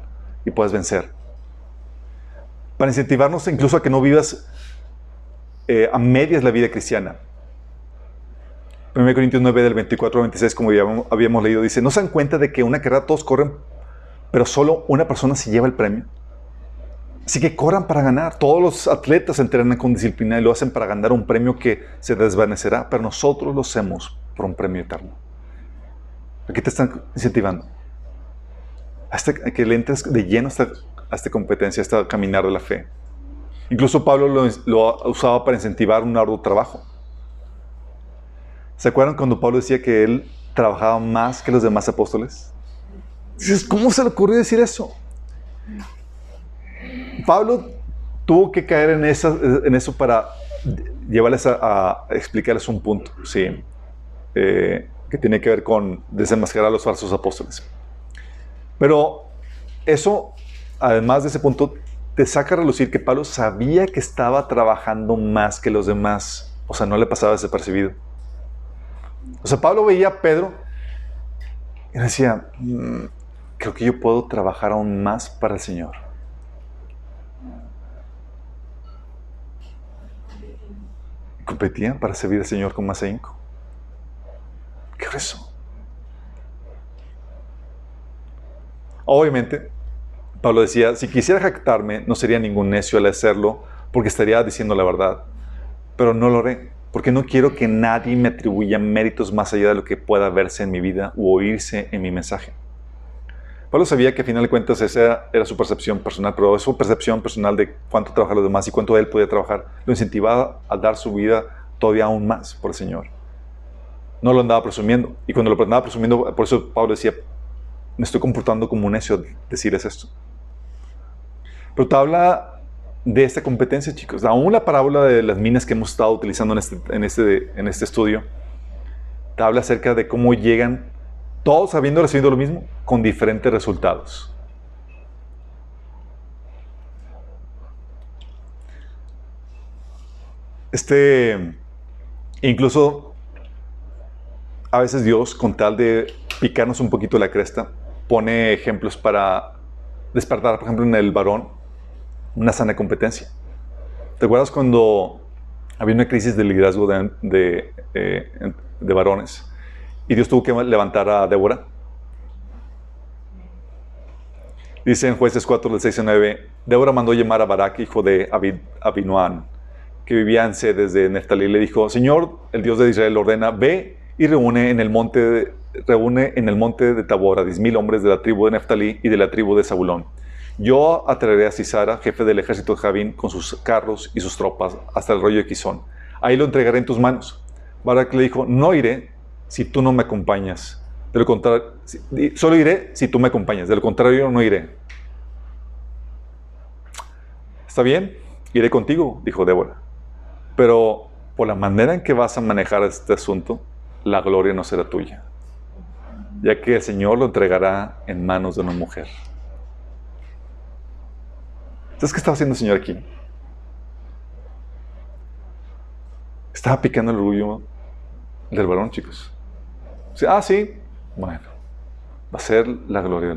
Speaker 1: y puedas vencer. Para incentivarnos incluso a que no vivas eh, a medias la vida cristiana. 1 Corintios 9 del 24 al 26, como ya habíamos leído, dice, ¿no se dan cuenta de que una carrera todos corren, pero solo una persona se lleva el premio? Así que corran para ganar. Todos los atletas entrenan con disciplina y lo hacen para ganar un premio que se desvanecerá, pero nosotros lo hacemos por un premio eterno. Aquí te están incentivando. Hasta que le entres de lleno a esta, a esta competencia, a este caminar de la fe. Incluso Pablo lo, usaba para incentivar un arduo trabajo. ¿Se acuerdan cuando Pablo decía que él trabajaba más que los demás apóstoles? ¿cómo se le ocurrió decir eso? Pablo tuvo que caer en, eso para llevarles a, a explicarles un punto, sí, eh, que tiene que ver con desenmascarar a los falsos apóstoles. Pero eso, además de ese punto, te saca a relucir que Pablo sabía que estaba trabajando más que los demás, o sea, no le pasaba desapercibido. O sea, Pablo veía a Pedro y decía, "Mm, creo que yo puedo trabajar aún más para el Señor. Competían para servir al Señor con más ahínco. ¿Qué es eso? Obviamente, Pablo decía, si quisiera jactarme, no sería ningún necio al hacerlo, porque estaría diciendo la verdad. Pero no lo haré, porque no quiero que nadie me atribuya méritos más allá de lo que pueda verse en mi vida o oírse en mi mensaje. Pablo sabía que a final de cuentas esa era su percepción personal, pero su percepción personal de cuánto trabajan los demás y cuánto él podía trabajar lo incentivaba a dar su vida todavía aún más por el Señor. No lo andaba presumiendo. Y cuando lo andaba presumiendo, por eso Pablo decía, me estoy comportando como un necio decirles esto. Pero te habla de esta competencia, chicos. Aún la parábola de las minas que hemos estado utilizando en este, en este, en este estudio, te habla acerca de cómo llegan todos habiendo recibido lo mismo, con diferentes resultados. Este, incluso a veces Dios, con tal de picarnos un poquito la cresta, pone ejemplos para despertar, por ejemplo, en el varón, una sana competencia. ¿Te acuerdas cuando había una crisis de liderazgo de, de, eh, varones? Y Dios tuvo que levantar a Débora. Dice en jueces 4, del 6 a 9, Débora mandó llamar a Barak, hijo de Abid, Abinuán, que vivía en sedes de Neftalí, y le dijo, Señor, el Dios de Israel ordena, ve y reúne en el monte de, reúne en el monte de Tabor a diez hombres de la tribu de Neftalí y de la tribu de Zabulón. Yo atraeré a Cisara, jefe del ejército de Javín, con sus carros y sus tropas hasta el rollo de Quizón. Ahí lo entregaré en tus manos. Barak le dijo, no iré si tú no me acompañas. De lo contrario, solo iré si tú me acompañas. De lo contrario, no iré. ¿Está bien? Iré contigo, dijo Débora. Pero por la manera en que vas a manejar este asunto, la gloria no será tuya, ya que el Señor lo entregará en manos de una mujer. ¿Sabes qué estaba haciendo el Señor aquí? Estaba picando el orgullo del varón, chicos. Ah, sí, bueno, va a ser la gloria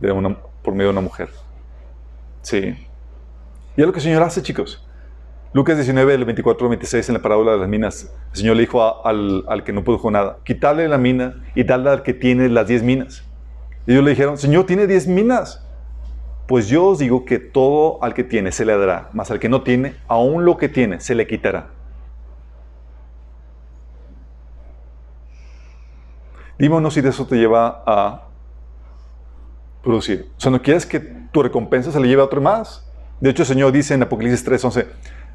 Speaker 1: de una, por medio de una mujer. Sí. Y es lo que el Señor hace, chicos. Lucas 19, del 24 al 26, en la parábola de las minas, el Señor le dijo al, al, que no produjo nada, quitarle la mina y darle al que tiene las 10 minas. Y ellos le dijeron, Señor, tiene 10 minas. Pues yo os digo que todo al que tiene se le dará, mas al que no tiene, aún lo que tiene se le quitará. Dime si de eso te lleva a producir. O sea, no quieres que tu recompensa se le lleve a otro más. De hecho, el Señor dice en Apocalipsis 3:11,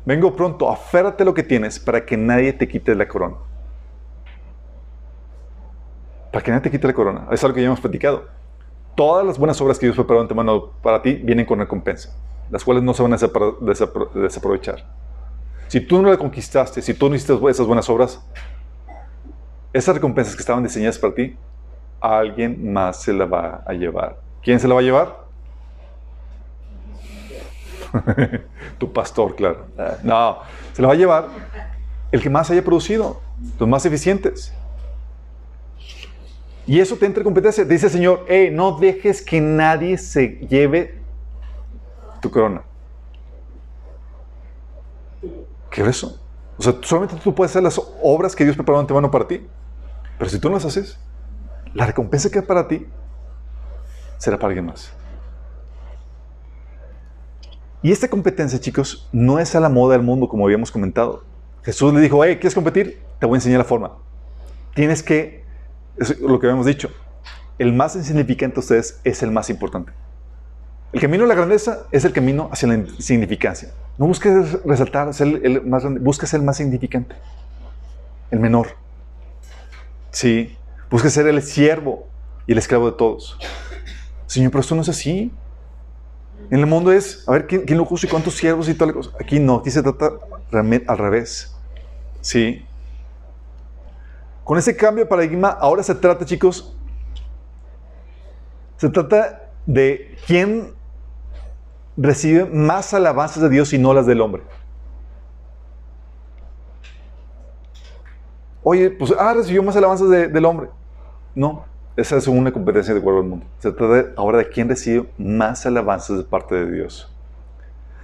Speaker 1: vengo pronto, aférrate lo que tienes para que nadie te quite la corona. Para que nadie te quite la corona. Es algo que ya hemos platicado. Todas las buenas obras que Dios preparó antemano para ti vienen con recompensa, las cuales no se van a desaprovechar. Si tú no la conquistaste, si tú no hiciste esas buenas obras, esas recompensas que estaban diseñadas para ti, alguien más se la va a llevar. ¿Quién se la va a llevar? *laughs* tu pastor, claro. No, se la va a llevar el que más haya producido, los más eficientes. Y eso te entra en competencia. Dice el Señor, hey, no dejes que nadie se lleve tu corona. ¿Qué es eso? O sea, solamente tú puedes hacer las obras que Dios preparó antemano para ti. Pero si tú no las haces, la recompensa que es para ti será para alguien más. Y esta competencia, chicos, no es a la moda del mundo, como habíamos comentado. Jesús le dijo, hey, ¿quieres competir? Te voy a enseñar la forma. Tienes que, es lo que habíamos dicho, el más insignificante de ustedes es el más importante. El camino a la grandeza es el camino hacia la insignificancia. No busques resaltar, ser el más grande, busca ser el más insignificante, el menor. Sí, busca ser el siervo y el esclavo de todos. Señor, pero esto no es así. En el mundo es, a ver, ¿quién, quién lo justo y cuántos siervos y tal cosa? Aquí no, aquí se trata al revés. Sí. Con ese cambio de paradigma, ahora se trata, chicos, se trata de quién recibe más alabanzas de Dios y no las del hombre. Oye, pues, ah, recibió más alabanzas del hombre. No, esa es una competencia de acuerdo al mundo. Se trata ahora de quién recibe más alabanzas de parte de Dios.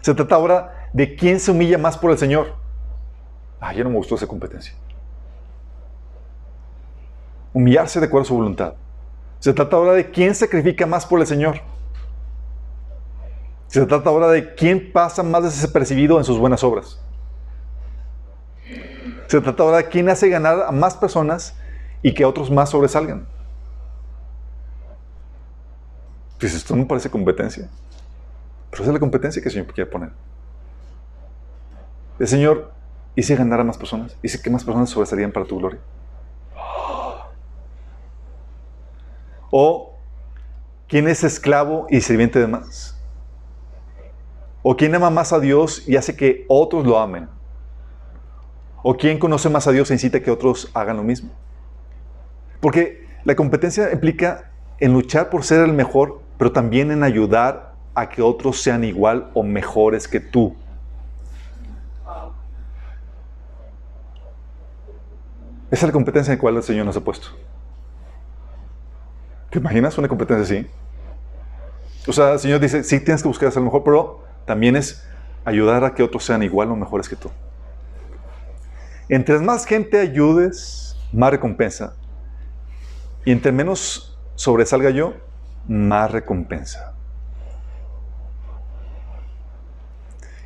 Speaker 1: Se trata ahora de quién se humilla más por el Señor. Ah, ya no me gustó esa competencia. Humillarse de acuerdo a su voluntad. Se trata ahora de quién sacrifica más por el Señor. Se trata ahora de quién pasa más desapercibido en sus buenas obras. Se trata ahora de quién hace ganar a más personas y que otros más sobresalgan. Pues esto no parece competencia. Pero esa es la competencia que el Señor quiere poner. El Señor hice ganar a más personas. Hice que más personas sobresalían para tu gloria. O quién es esclavo y sirviente de más. O quién ama más a Dios y hace que otros lo amen. ¿O quién conoce más a Dios e incita que otros hagan lo mismo? Porque la competencia implica en luchar por ser el mejor, pero también en ayudar a que otros sean igual o mejores que tú. Esa es la competencia en la cual el Señor nos ha puesto. ¿Te imaginas una competencia así? O sea, el Señor dice, sí tienes que buscar ser mejor, pero también es ayudar a que otros sean igual o mejores que tú. Entre más gente ayudes, más recompensa. Y entre menos sobresalga yo, más recompensa.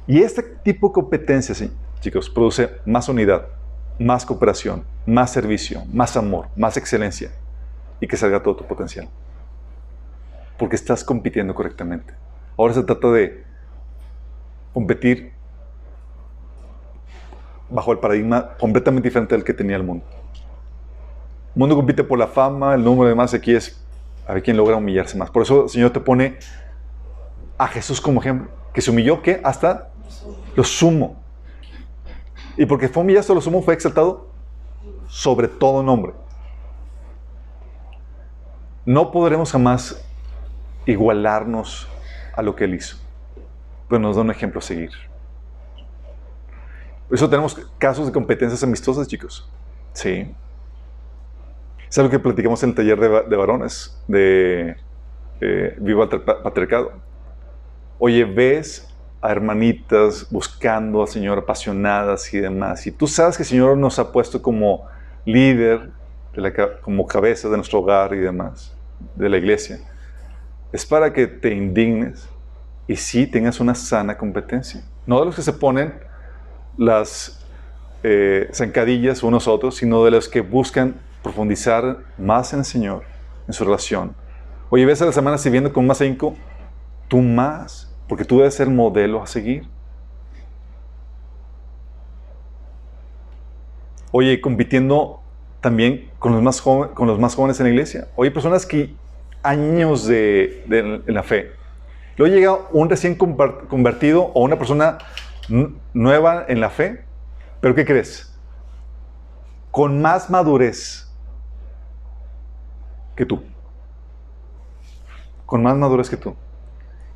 Speaker 1: Y este tipo de competencia, chicos, produce más unidad, más cooperación, más servicio, más amor, más excelencia y que salga todo tu potencial. Porque estás compitiendo correctamente. Ahora se trata de competir bajo el paradigma completamente diferente del que tenía el mundo. El mundo compite por la fama, el número de más aquí es a ver quién logra humillarse más. Por eso el Señor te pone a Jesús como ejemplo, que se humilló que hasta lo sumo. Y porque fue humillado lo sumo, fue exaltado sobre todo nombre. No podremos jamás igualarnos a lo que Él hizo, pero nos da un ejemplo a seguir. Por eso tenemos casos de competencias amistosas, chicos. Sí. Es algo que platicamos en el taller de, varones de eh, el Patriarcado. Oye, ves a hermanitas buscando al Señor, apasionadas y demás. Y tú sabes que el Señor nos ha puesto como líder, como cabeza de nuestro hogar y demás, de la iglesia. Es para que te indignes y sí tengas una sana competencia. No de los que se ponen las eh, zancadillas unos a otros, sino de los que buscan profundizar más en el Señor, en su relación. Oye, ves a la semana sirviendo con más ahínco, tú más, porque tú debes ser modelo a seguir. Oye, compitiendo también con los más, jóvenes en la iglesia. Oye, personas que años de, la fe. Luego llega un recién convertido o una persona nueva en la fe, pero ¿qué crees? Con más madurez que tú. Con más madurez que tú.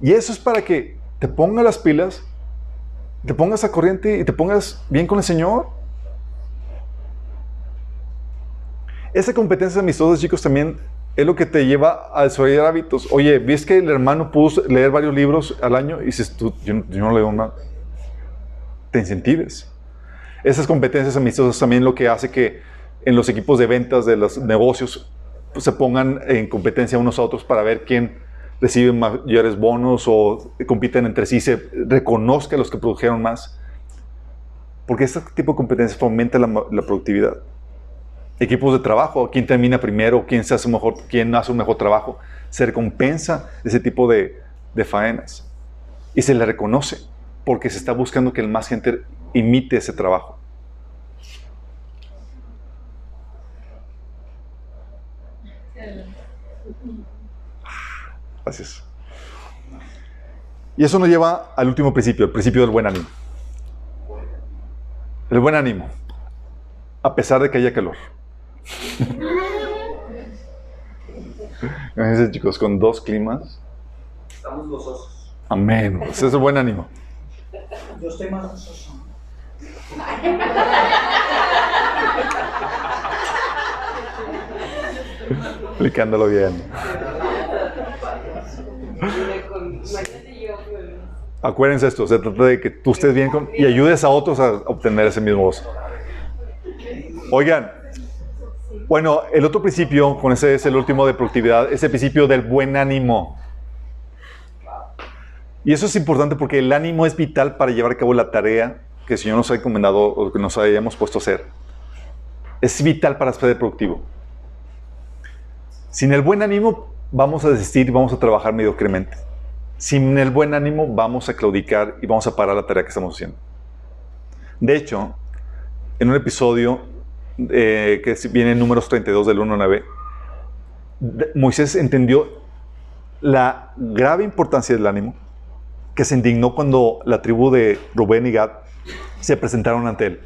Speaker 1: Y eso es para que te pongas las pilas, te pongas a corriente y te pongas bien con el Señor. Esa competencia amistosa, chicos, también es lo que te lleva a desarrollar hábitos. Oye, ¿ves que el hermano pudo leer varios libros al año? Y dices, tú, yo, yo no leo nada. Te incentives. Esas competencias amistosas también lo que hace que en los equipos de ventas de los negocios pues, se pongan en competencia unos a otros para ver quién recibe mayores bonos o compiten entre sí, se reconozca a los que produjeron más. Porque este tipo de competencias fomenta la, productividad. Equipos de trabajo, quién termina primero, quién, se hace mejor, quién hace un mejor trabajo, se recompensa ese tipo de, de faenas. Y se le reconoce porque se está buscando que el más gente imite ese trabajo. Gracias. Y eso nos lleva al último principio, el principio del buen ánimo. El buen ánimo, a pesar de que haya calor. Imagínense, chicos, con dos climas.
Speaker 3: Estamos gozosos.
Speaker 1: Amén. Ese es el buen ánimo.
Speaker 3: Yo estoy más gozoso.
Speaker 1: Explicándolo bien. Acuérdense esto, se trata de que tú estés bien con, y ayudes a otros a obtener ese mismo gozo. Oigan, bueno, el otro principio, con ese es el último de productividad, es el principio del buen ánimo. Y eso es importante porque el ánimo es vital para llevar a cabo la tarea que el Señor nos ha encomendado o que nos hayamos puesto a hacer. Es vital para ser productivo. Sin el buen ánimo vamos a desistir y vamos a trabajar mediocremente. Sin el buen ánimo vamos a claudicar y vamos a parar la tarea que estamos haciendo. De hecho, en un episodio eh, que viene en números 32 del 1 9, Moisés entendió la grave importancia del ánimo, que se indignó cuando la tribu de Rubén y Gad se presentaron ante él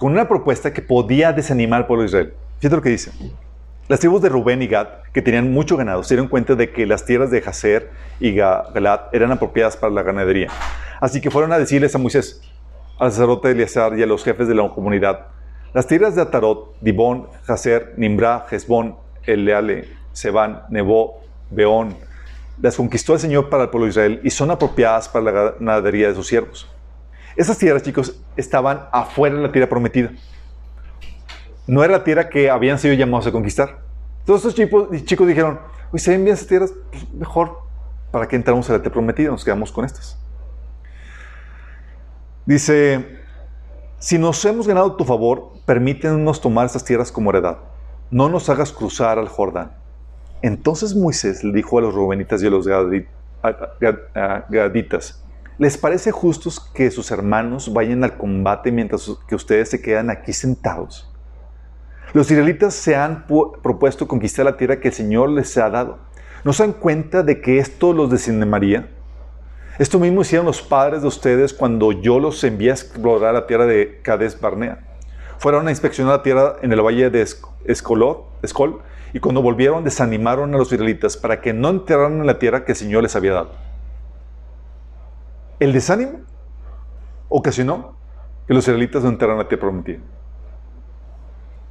Speaker 1: con una propuesta que podía desanimar al pueblo de Israel. Fíjate lo que dice. Las tribus de Rubén y Gad, que tenían mucho ganado, se dieron cuenta de que las tierras de Jazer y Galad eran apropiadas para la ganadería. Así que fueron a decirles a Moisés, al sacerdote Eleazar y a los jefes de la comunidad, las tierras de Atarot, Dibón, Jazer, Nimra, Hezbón, Eleale, Sebán, Nebo, Beón, las conquistó el Señor para el pueblo de Israel y son apropiadas para la ganadería de sus siervos. Esas tierras, chicos, estaban afuera de la tierra prometida. No era la tierra que habían sido llamados a conquistar. Todos estos chicos, chicos dijeron, oye, se bien esas tierras, pues mejor para que entramos a la tierra prometida, nos quedamos con estas. Dice, si nos hemos ganado tu favor, permítenos tomar estas tierras como heredad. No nos hagas cruzar al Jordán. Entonces Moisés le dijo a los rubenitas y a los gaditas, ¿les parece justo que sus hermanos vayan al combate mientras que ustedes se quedan aquí sentados? Los israelitas se han propuesto conquistar la tierra que el Señor les ha dado. ¿No se dan cuenta de que esto los desinemaría? Esto mismo hicieron los padres de ustedes cuando yo los envié a explorar la tierra de Cades Barnea. fueron a inspeccionar la tierra en el valle de Escol, y cuando volvieron desanimaron a los israelitas para que no enterraran en la tierra que el Señor les había dado. El desánimo ocasionó que los israelitas no enterraran la tierra prometida.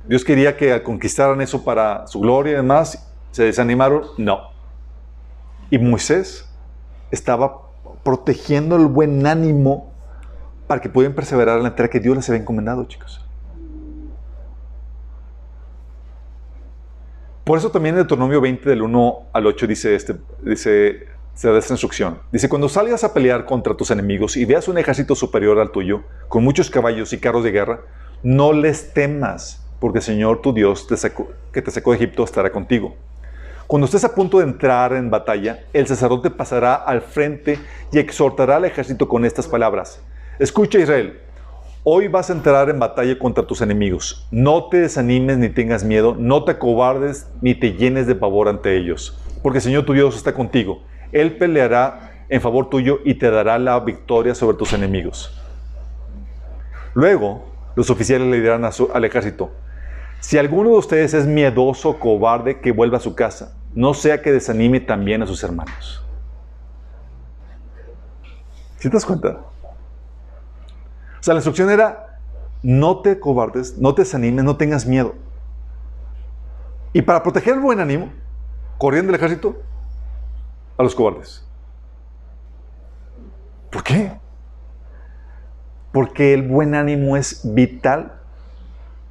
Speaker 1: Dios quería que conquistaran eso para su gloria y demás. ¿Se desanimaron? No. Y Moisés estaba protegiendo el buen ánimo para que pudieran perseverar en la tierra que Dios les había encomendado, chicos. Por eso también en Deuteronomio 20, del 1 al 8, dice, este, dice, se da esta instrucción. Dice, cuando salgas a pelear contra tus enemigos y veas un ejército superior al tuyo, con muchos caballos y carros de guerra, no les temas, porque el Señor tu Dios que te sacó de Egipto estará contigo. Cuando estés a punto de entrar en batalla, el sacerdote pasará al frente y exhortará al ejército con estas palabras. Escucha Israel, Hoy vas a entrar en batalla contra tus enemigos. No te desanimes ni tengas miedo, no te acobardes ni te llenes de pavor ante ellos, porque el Señor tu Dios está contigo. Él peleará en favor tuyo y te dará la victoria sobre tus enemigos. Luego, los oficiales le dirán al ejército, si alguno de ustedes es miedoso cobarde, que vuelva a su casa, no sea que desanime también a sus hermanos. ¿Sí te das cuenta? O sea, la instrucción era, no te cobardes, no te desanimes, no tengas miedo. Y para proteger el buen ánimo, corriendo el ejército a los cobardes. ¿Por qué? Porque el buen ánimo es vital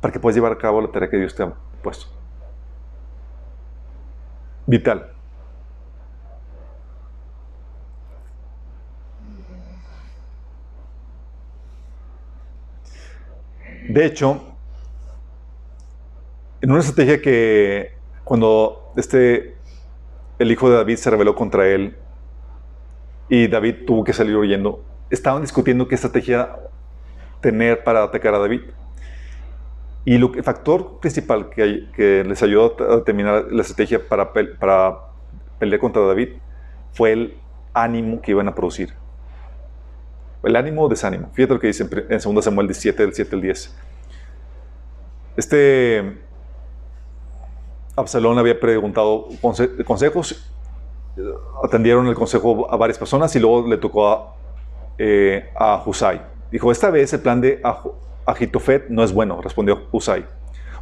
Speaker 1: para que puedas llevar a cabo la tarea que Dios te ha puesto. Vital. De hecho, en una estrategia que cuando este, el hijo de David se rebeló contra él y David tuvo que salir huyendo, estaban discutiendo qué estrategia tener para atacar a David. Y el factor principal que, les ayudó a determinar la estrategia para, para pelear contra David fue el ánimo que iban a producir. El ánimo o desánimo. Fíjate lo que dice en 2 Samuel 17, del 7 al 10. Este Absalón había preguntado consejos, atendieron el consejo a varias personas y luego le tocó a, eh, a Husay. Dijo, esta vez el plan de Agitofet no es bueno, respondió Husay.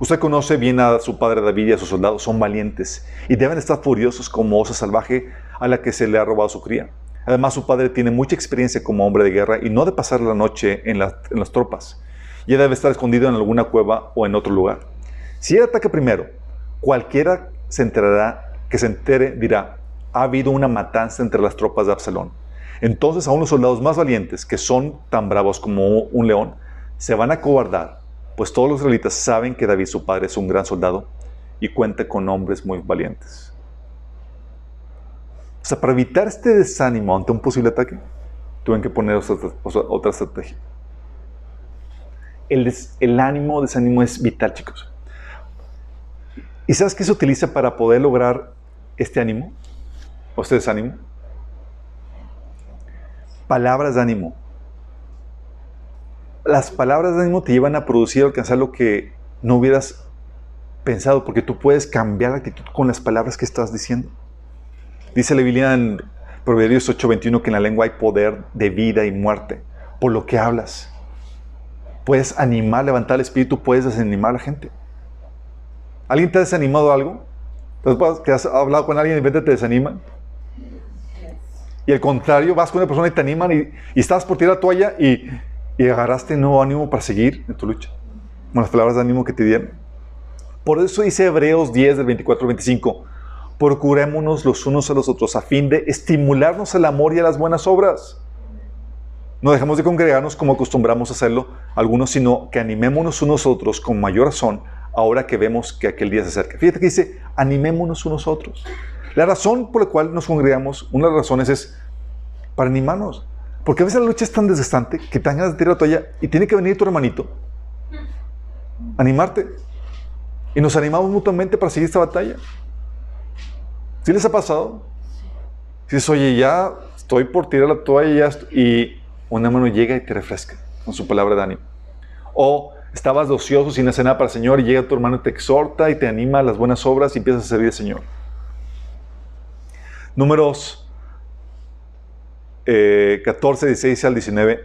Speaker 1: Usted conoce bien a su padre David y a sus soldados, son valientes y deben estar furiosos como osa salvaje a la que se le ha robado su cría. Además, su padre tiene mucha experiencia como hombre de guerra y no de pasar la noche en, las tropas. Ya debe estar escondido en alguna cueva o en otro lugar. Si él ataca primero, cualquiera se enterará, que se entere dirá, ha habido una matanza entre las tropas de Absalón. Entonces, aún los soldados más valientes, que son tan bravos como un león, se van a cobardar, pues todos los israelitas saben que David, su padre, es un gran soldado y cuenta con hombres muy valientes. O sea, para evitar este desánimo ante un posible ataque, tuvieron que poner otra, estrategia. El, el ánimo, desánimo es vital, chicos. ¿Y sabes qué se utiliza para poder lograr este ánimo? ¿O este desánimo? Palabras de ánimo. Las palabras de ánimo te llevan a producir, a alcanzar lo que no hubieras pensado, porque tú puedes cambiar la actitud con las palabras que estás diciendo. Dice la Biblia en Proverbios 8:21 que en la lengua hay poder de vida y muerte por lo que hablas. Puedes animar, levantar el espíritu, puedes desanimar a la gente. ¿Alguien te ha desanimado algo? Que has hablado con alguien y de repente te desaniman. Y al contrario, vas con una persona y te animan y, y estás por tirar la toalla y, y agarraste nuevo ánimo para seguir en tu lucha. Con las palabras de ánimo que te dieron. Por eso dice Hebreos 10 del 24 al 25 procurémonos los unos a los otros a fin de estimularnos al amor y a las buenas obras. No dejemos de congregarnos como acostumbramos a hacerlo algunos, sino que animémonos unos a otros con mayor razón ahora que vemos que aquel día se acerca. Fíjate que dice, animémonos unos a otros. La razón por la cual nos congregamos, una de las razones es para animarnos. Porque a veces la lucha es tan desgastante que te ganas de tirar la toalla y tiene que venir tu hermanito animarte. Y nos animamos mutuamente para seguir esta batalla. ¿Sí les ha pasado? Si dices, oye, ya estoy por tirar la toalla y una mano llega y te refresca con su palabra de ánimo. O Estabas ocioso sin hacer nada para el Señor y llega tu hermano y te exhorta y te anima a las buenas obras y empiezas a servir al Señor. Números eh, 14, 16 al 19.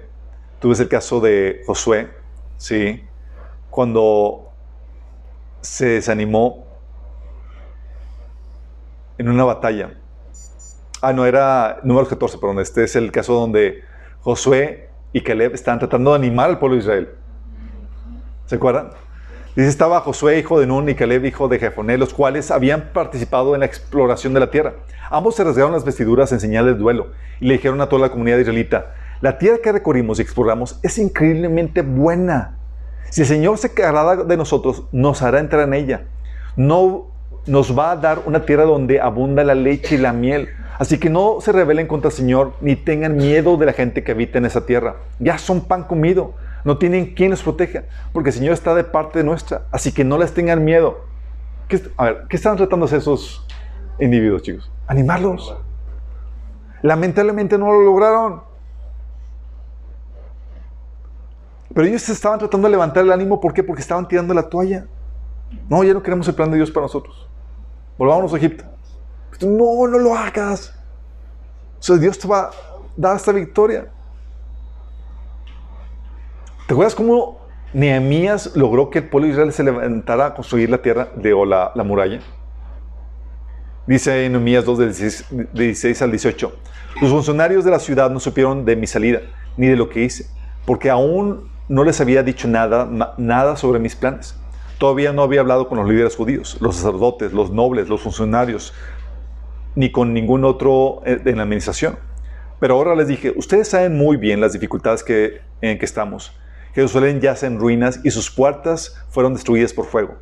Speaker 1: Tú ves el caso de Josué, ¿sí? Cuando se desanimó en una batalla. Ah, no, era números 14, perdón. Este es el caso donde Josué y Caleb estaban tratando de animar al pueblo de Israel. ¿Se acuerdan? Dice, estaba Josué, hijo de Nun, y Caleb, hijo de Jefoné, los cuales habían participado en la exploración de la tierra. Ambos se rasgaron las vestiduras en señal de duelo y le dijeron a toda la comunidad israelita, la tierra que recorrimos y exploramos es increíblemente buena. Si el Señor se agrada de nosotros, nos hará entrar en ella. No nos va a dar una tierra donde abunda la leche y la miel. Así que no se rebelen contra el Señor ni tengan miedo de la gente que habita en esa tierra. Ya son pan comido. No tienen quien los proteja, porque el Señor está de parte nuestra. Así que no les tengan miedo. ¿Qué, a ver, ¿qué están tratando de esos individuos, chicos? Animarlos. Lamentablemente no lo lograron. Pero ellos estaban tratando de levantar el ánimo. ¿Por qué? Porque estaban tirando la toalla. No, ya no queremos el plan de Dios para nosotros. Volvámonos a Egipto. No, no lo hagas. O sea, Dios te va a dar esta victoria. ¿Te acuerdas cómo Nehemías logró que el pueblo de Israel se levantara a construir la tierra de, o la, la muralla? Dice en Nehemías 2, del 16, 16 al 18. Los funcionarios de la ciudad no supieron de mi salida, ni de lo que hice, porque aún no les había dicho nada, nada sobre mis planes. Todavía no había hablado con los líderes judíos, los sacerdotes, los nobles, los funcionarios, ni con ningún otro eh, en la administración. Pero ahora les dije, ustedes saben muy bien las dificultades que, en que estamos. Jerusalén yace en ruinas y sus puertas fueron destruidas por fuego.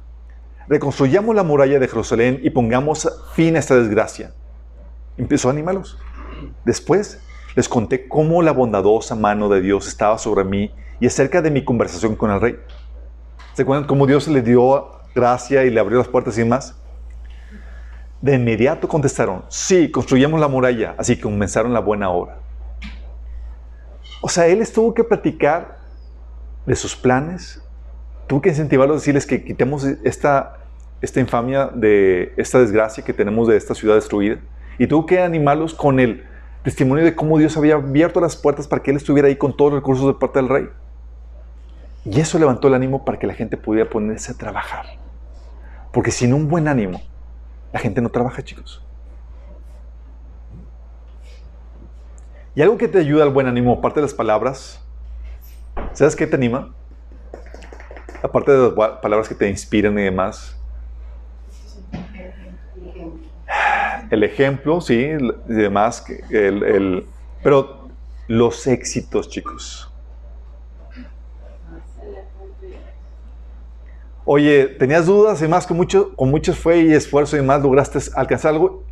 Speaker 1: Reconstruyamos la muralla de Jerusalén y pongamos fin a esta desgracia. Empezó a animarlos. Después les conté cómo la bondadosa mano de Dios estaba sobre mí y acerca de mi conversación con el rey. ¿Se acuerdan cómo Dios le dio gracia y le abrió las puertas y demás? De inmediato contestaron, sí, construyamos la muralla, así que comenzaron la buena obra. O sea, él tuvo que platicar de sus planes, tuvo que incentivarlos, decirles que quitemos esta, esta infamia de esta desgracia que tenemos de esta ciudad destruida, y tuvo que animarlos con el testimonio de cómo Dios había abierto las puertas para que él estuviera ahí con todos los recursos de parte del rey. Y eso levantó el ánimo para que la gente pudiera ponerse a trabajar. Porque sin un buen ánimo, la gente no trabaja, chicos. Y algo que te ayuda al buen ánimo, aparte de las palabras, ¿sabes qué te anima? Aparte de las palabras que te inspiran y demás. El ejemplo, sí, y demás. El, el, pero los éxitos, chicos. Oye, tenías dudas y más con mucho, con mucho fe y esfuerzo y más lograste alcanzar algo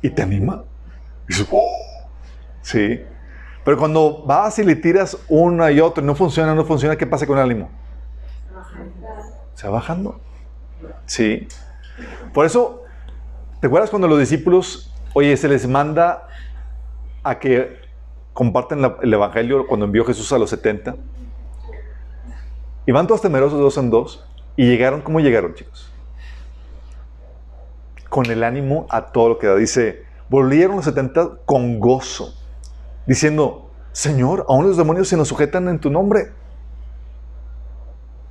Speaker 1: y te anima. Y oh". Sí. Pero cuando vas y le tiras una y otra y no funciona, no funciona, ¿qué pasa con el ánimo? Se va bajando. Sí. Por eso, ¿te acuerdas cuando los discípulos, oye, se les manda a que comparten el Evangelio cuando envió Jesús a los 70? Y van todos temerosos dos en dos. Y llegaron, ¿cómo llegaron, chicos? Con el ánimo a todo lo que da. Dice, volvieron los 70 con gozo, diciendo, Señor, aún los demonios se nos sujetan en tu nombre.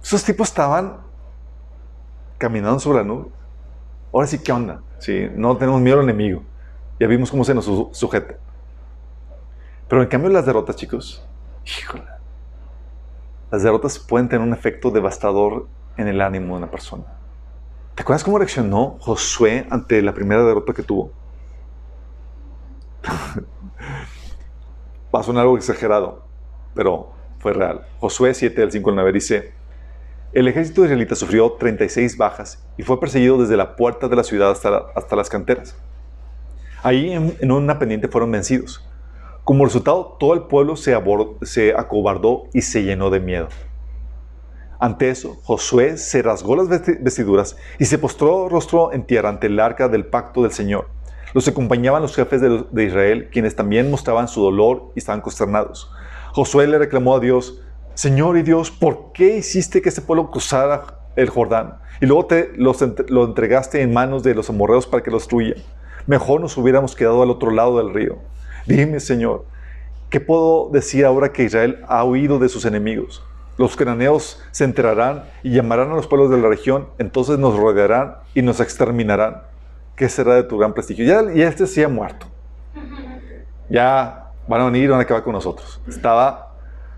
Speaker 1: Esos tipos estaban caminando sobre la nube. Ahora sí, ¿qué onda? Sí, no tenemos miedo al enemigo. Ya vimos cómo se nos sujeta. Pero en cambio las derrotas, chicos, híjole, las derrotas pueden tener un efecto devastador en el ánimo de una persona. ¿Te acuerdas cómo reaccionó Josué ante la primera derrota que tuvo? *laughs* Va a algo exagerado, pero fue real. Josué 7, del 5 al 9 dice, el ejército israelita sufrió 36 bajas y fue perseguido desde la puerta de la ciudad hasta, hasta las canteras. Ahí en, en, una pendiente fueron vencidos. Como resultado, todo el pueblo se, se acobardó y se llenó de miedo. Ante eso, Josué se rasgó las vestiduras y se postró rostro en tierra ante el arca del pacto del Señor. Los acompañaban los jefes de, Israel, quienes también mostraban su dolor y estaban consternados. Josué le reclamó a Dios, Señor y Dios, ¿por qué hiciste que este pueblo cruzara el Jordán? Y luego te lo entregaste en manos de los amorreos para que los destruyan. Mejor nos hubiéramos quedado al otro lado del río. Dime, Señor, ¿qué puedo decir ahora que Israel ha huido de sus enemigos? Los cananeos se enterarán y llamarán a los pueblos de la región, entonces nos rodearán y nos exterminarán. ¿Qué será de tu gran prestigio? Ya, ya este sí ha muerto. Ya van a venir van a acabar con nosotros. Estaba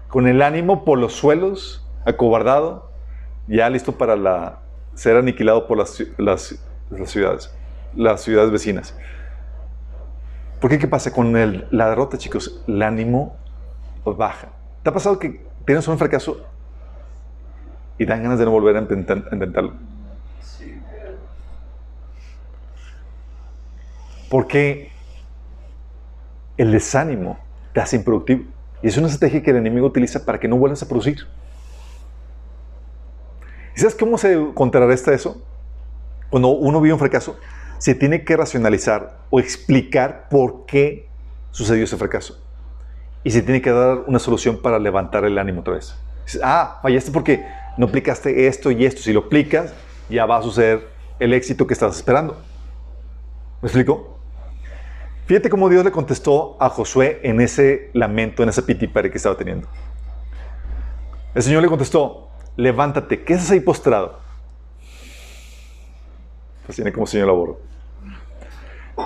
Speaker 1: con el ánimo por los suelos, acobardado, ya listo para la, ser aniquilado por las, ciudades, las ciudades vecinas. ¿Por qué qué pasa con la derrota, chicos? El ánimo baja. ¿Te ha pasado que tienes un fracaso y dan ganas de no volver a intentar, intentarlo? Porque el desánimo te hace improductivo. Y es una estrategia que el enemigo utiliza para que no vuelvas a producir. ¿Y sabes cómo se contrarresta eso? Cuando uno vive un fracaso, se tiene que racionalizar o explicar por qué sucedió ese fracaso. Y se tiene que dar una solución para levantar el ánimo otra vez. ah, fallaste porque no aplicaste esto y esto. Si lo aplicas, ya va a suceder el éxito que estás esperando. ¿Me explico? Fíjate cómo Dios le contestó a Josué en ese lamento, en ese pitipare que estaba teniendo. El Señor le contestó, levántate, ¿qué haces ahí postrado? Pues tiene como Señor labor. El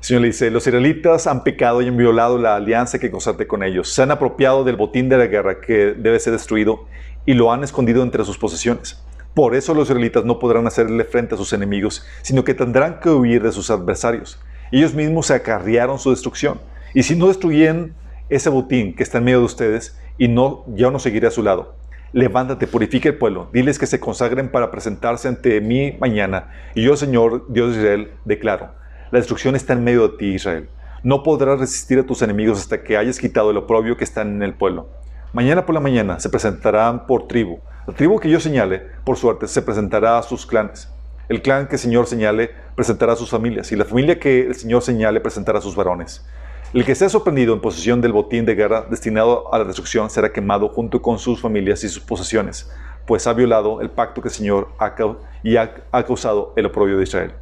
Speaker 1: Señor le dice, los israelitas han pecado y han violado la alianza que consaste con ellos. Se han apropiado del botín de la guerra que debe ser destruido y lo han escondido entre sus posesiones. Por eso los israelitas no podrán hacerle frente a sus enemigos, sino que tendrán que huir de sus adversarios. Ellos mismos se acarrearon su destrucción. Y si no destruyen ese botín que está en medio de ustedes, y no, ya no seguiré a su lado. Levántate, purifica el pueblo, diles que se consagren para presentarse ante mí mañana. Y yo, Señor, Dios de Israel, declaro, la destrucción está en medio de ti, Israel. No podrás resistir a tus enemigos hasta que hayas quitado el oprobio que está en el pueblo. Mañana por la mañana se presentarán por tribu. La tribu que yo señale, por suerte, se presentará a sus clanes. El clan que el Señor señale presentará a sus familias, y la familia que el Señor señale presentará a sus varones. El que sea sorprendido en posesión del botín de guerra destinado a la destrucción será quemado junto con sus familias y sus posesiones, pues ha violado el pacto que el Señor ha, y ha, causado el oprobio de Israel.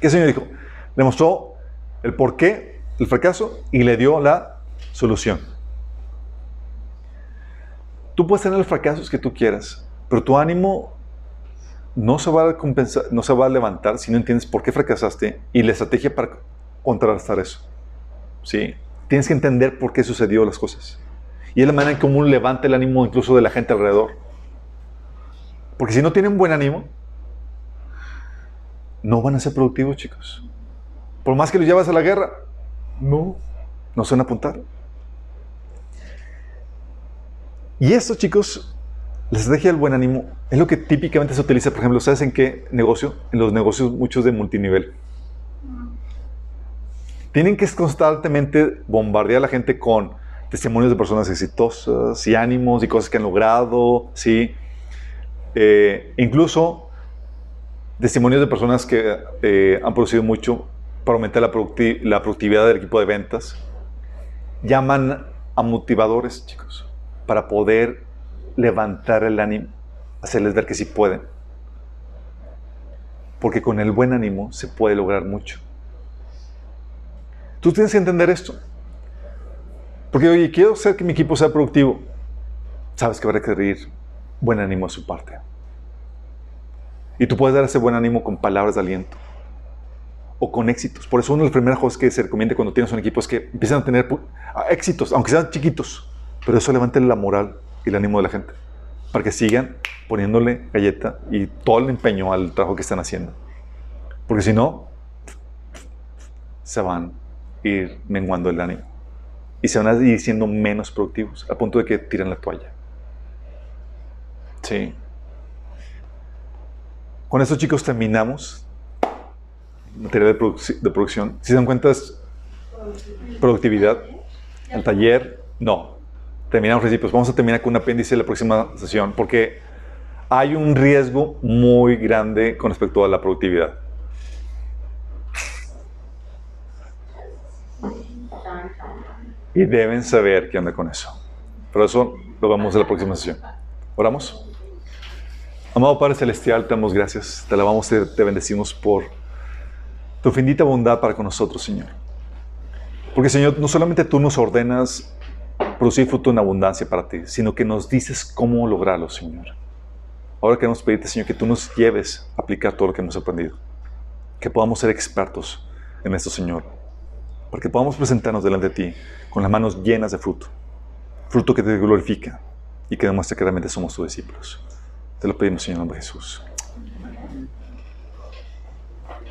Speaker 1: ¿Qué el Señor dijo? Demostró el porqué el fracaso y le dio la solución. Tú puedes tener los fracasos que tú quieras, pero tu ánimo no se va a compensar, no se va a levantar si no entiendes por qué fracasaste y la estrategia para contrarrestar eso. ¿Sí? Tienes que entender por qué sucedió las cosas. Y es la manera en cómo levanta el ánimo incluso de la gente alrededor. Porque si no tienen buen ánimo, no van a ser productivos, chicos. Por más que los llevas a la guerra, no, no se a apuntar. Y esto, chicos, la estrategia del buen ánimo es lo que típicamente se utiliza, por ejemplo, ¿sabes en qué negocio? En los negocios muchos de multinivel. Tienen que constantemente bombardear a la gente con testimonios de personas exitosas y ánimos y cosas que han logrado, ¿sí? Eh, incluso testimonios de personas que eh, han producido mucho para aumentar la, la productividad del equipo de ventas. Llaman a motivadores, chicos, para poder levantar el ánimo, hacerles ver que sí pueden. Porque con el buen ánimo se puede lograr mucho. Tú tienes que entender esto. Porque, oye, quiero hacer que mi equipo sea productivo. Sabes que va a requerir buen ánimo a su parte. Y tú puedes dar ese buen ánimo con palabras de aliento o con éxitos. Por eso una de las primeras cosas que se recomienda cuando tienes un equipo es que empiecen a tener éxitos, aunque sean chiquitos, pero eso levante la moral el ánimo de la gente, para que sigan poniéndole galleta y todo el empeño al trabajo que están haciendo. Porque si no, se van a ir menguando el ánimo y se van a ir siendo menos productivos, a punto de que tiren la toalla. Sí. Con eso, chicos, terminamos. Material de, de producción. Si se dan cuenta, es productividad. El taller, no terminamos principios. Vamos a terminar con un apéndice en la próxima sesión porque hay un riesgo muy grande con respecto a la productividad. Y deben saber qué anda con eso. Pero eso lo vamos en la próxima sesión. ¿Oramos? Amado Padre Celestial, te damos gracias, te alabamos y te bendecimos por tu infinita bondad para con nosotros, Señor. Porque, Señor, no solamente tú nos ordenas producir fruto en abundancia para ti, sino que nos dices cómo lograrlo, Señor. Ahora queremos pedirte, Señor, que tú nos lleves a aplicar todo lo que hemos aprendido. Que podamos ser expertos en esto, Señor. Para que podamos presentarnos delante de ti con las manos llenas de fruto. Fruto que te glorifica y que demuestre que realmente somos tus discípulos. Te lo pedimos, Señor, en nombre de Jesús.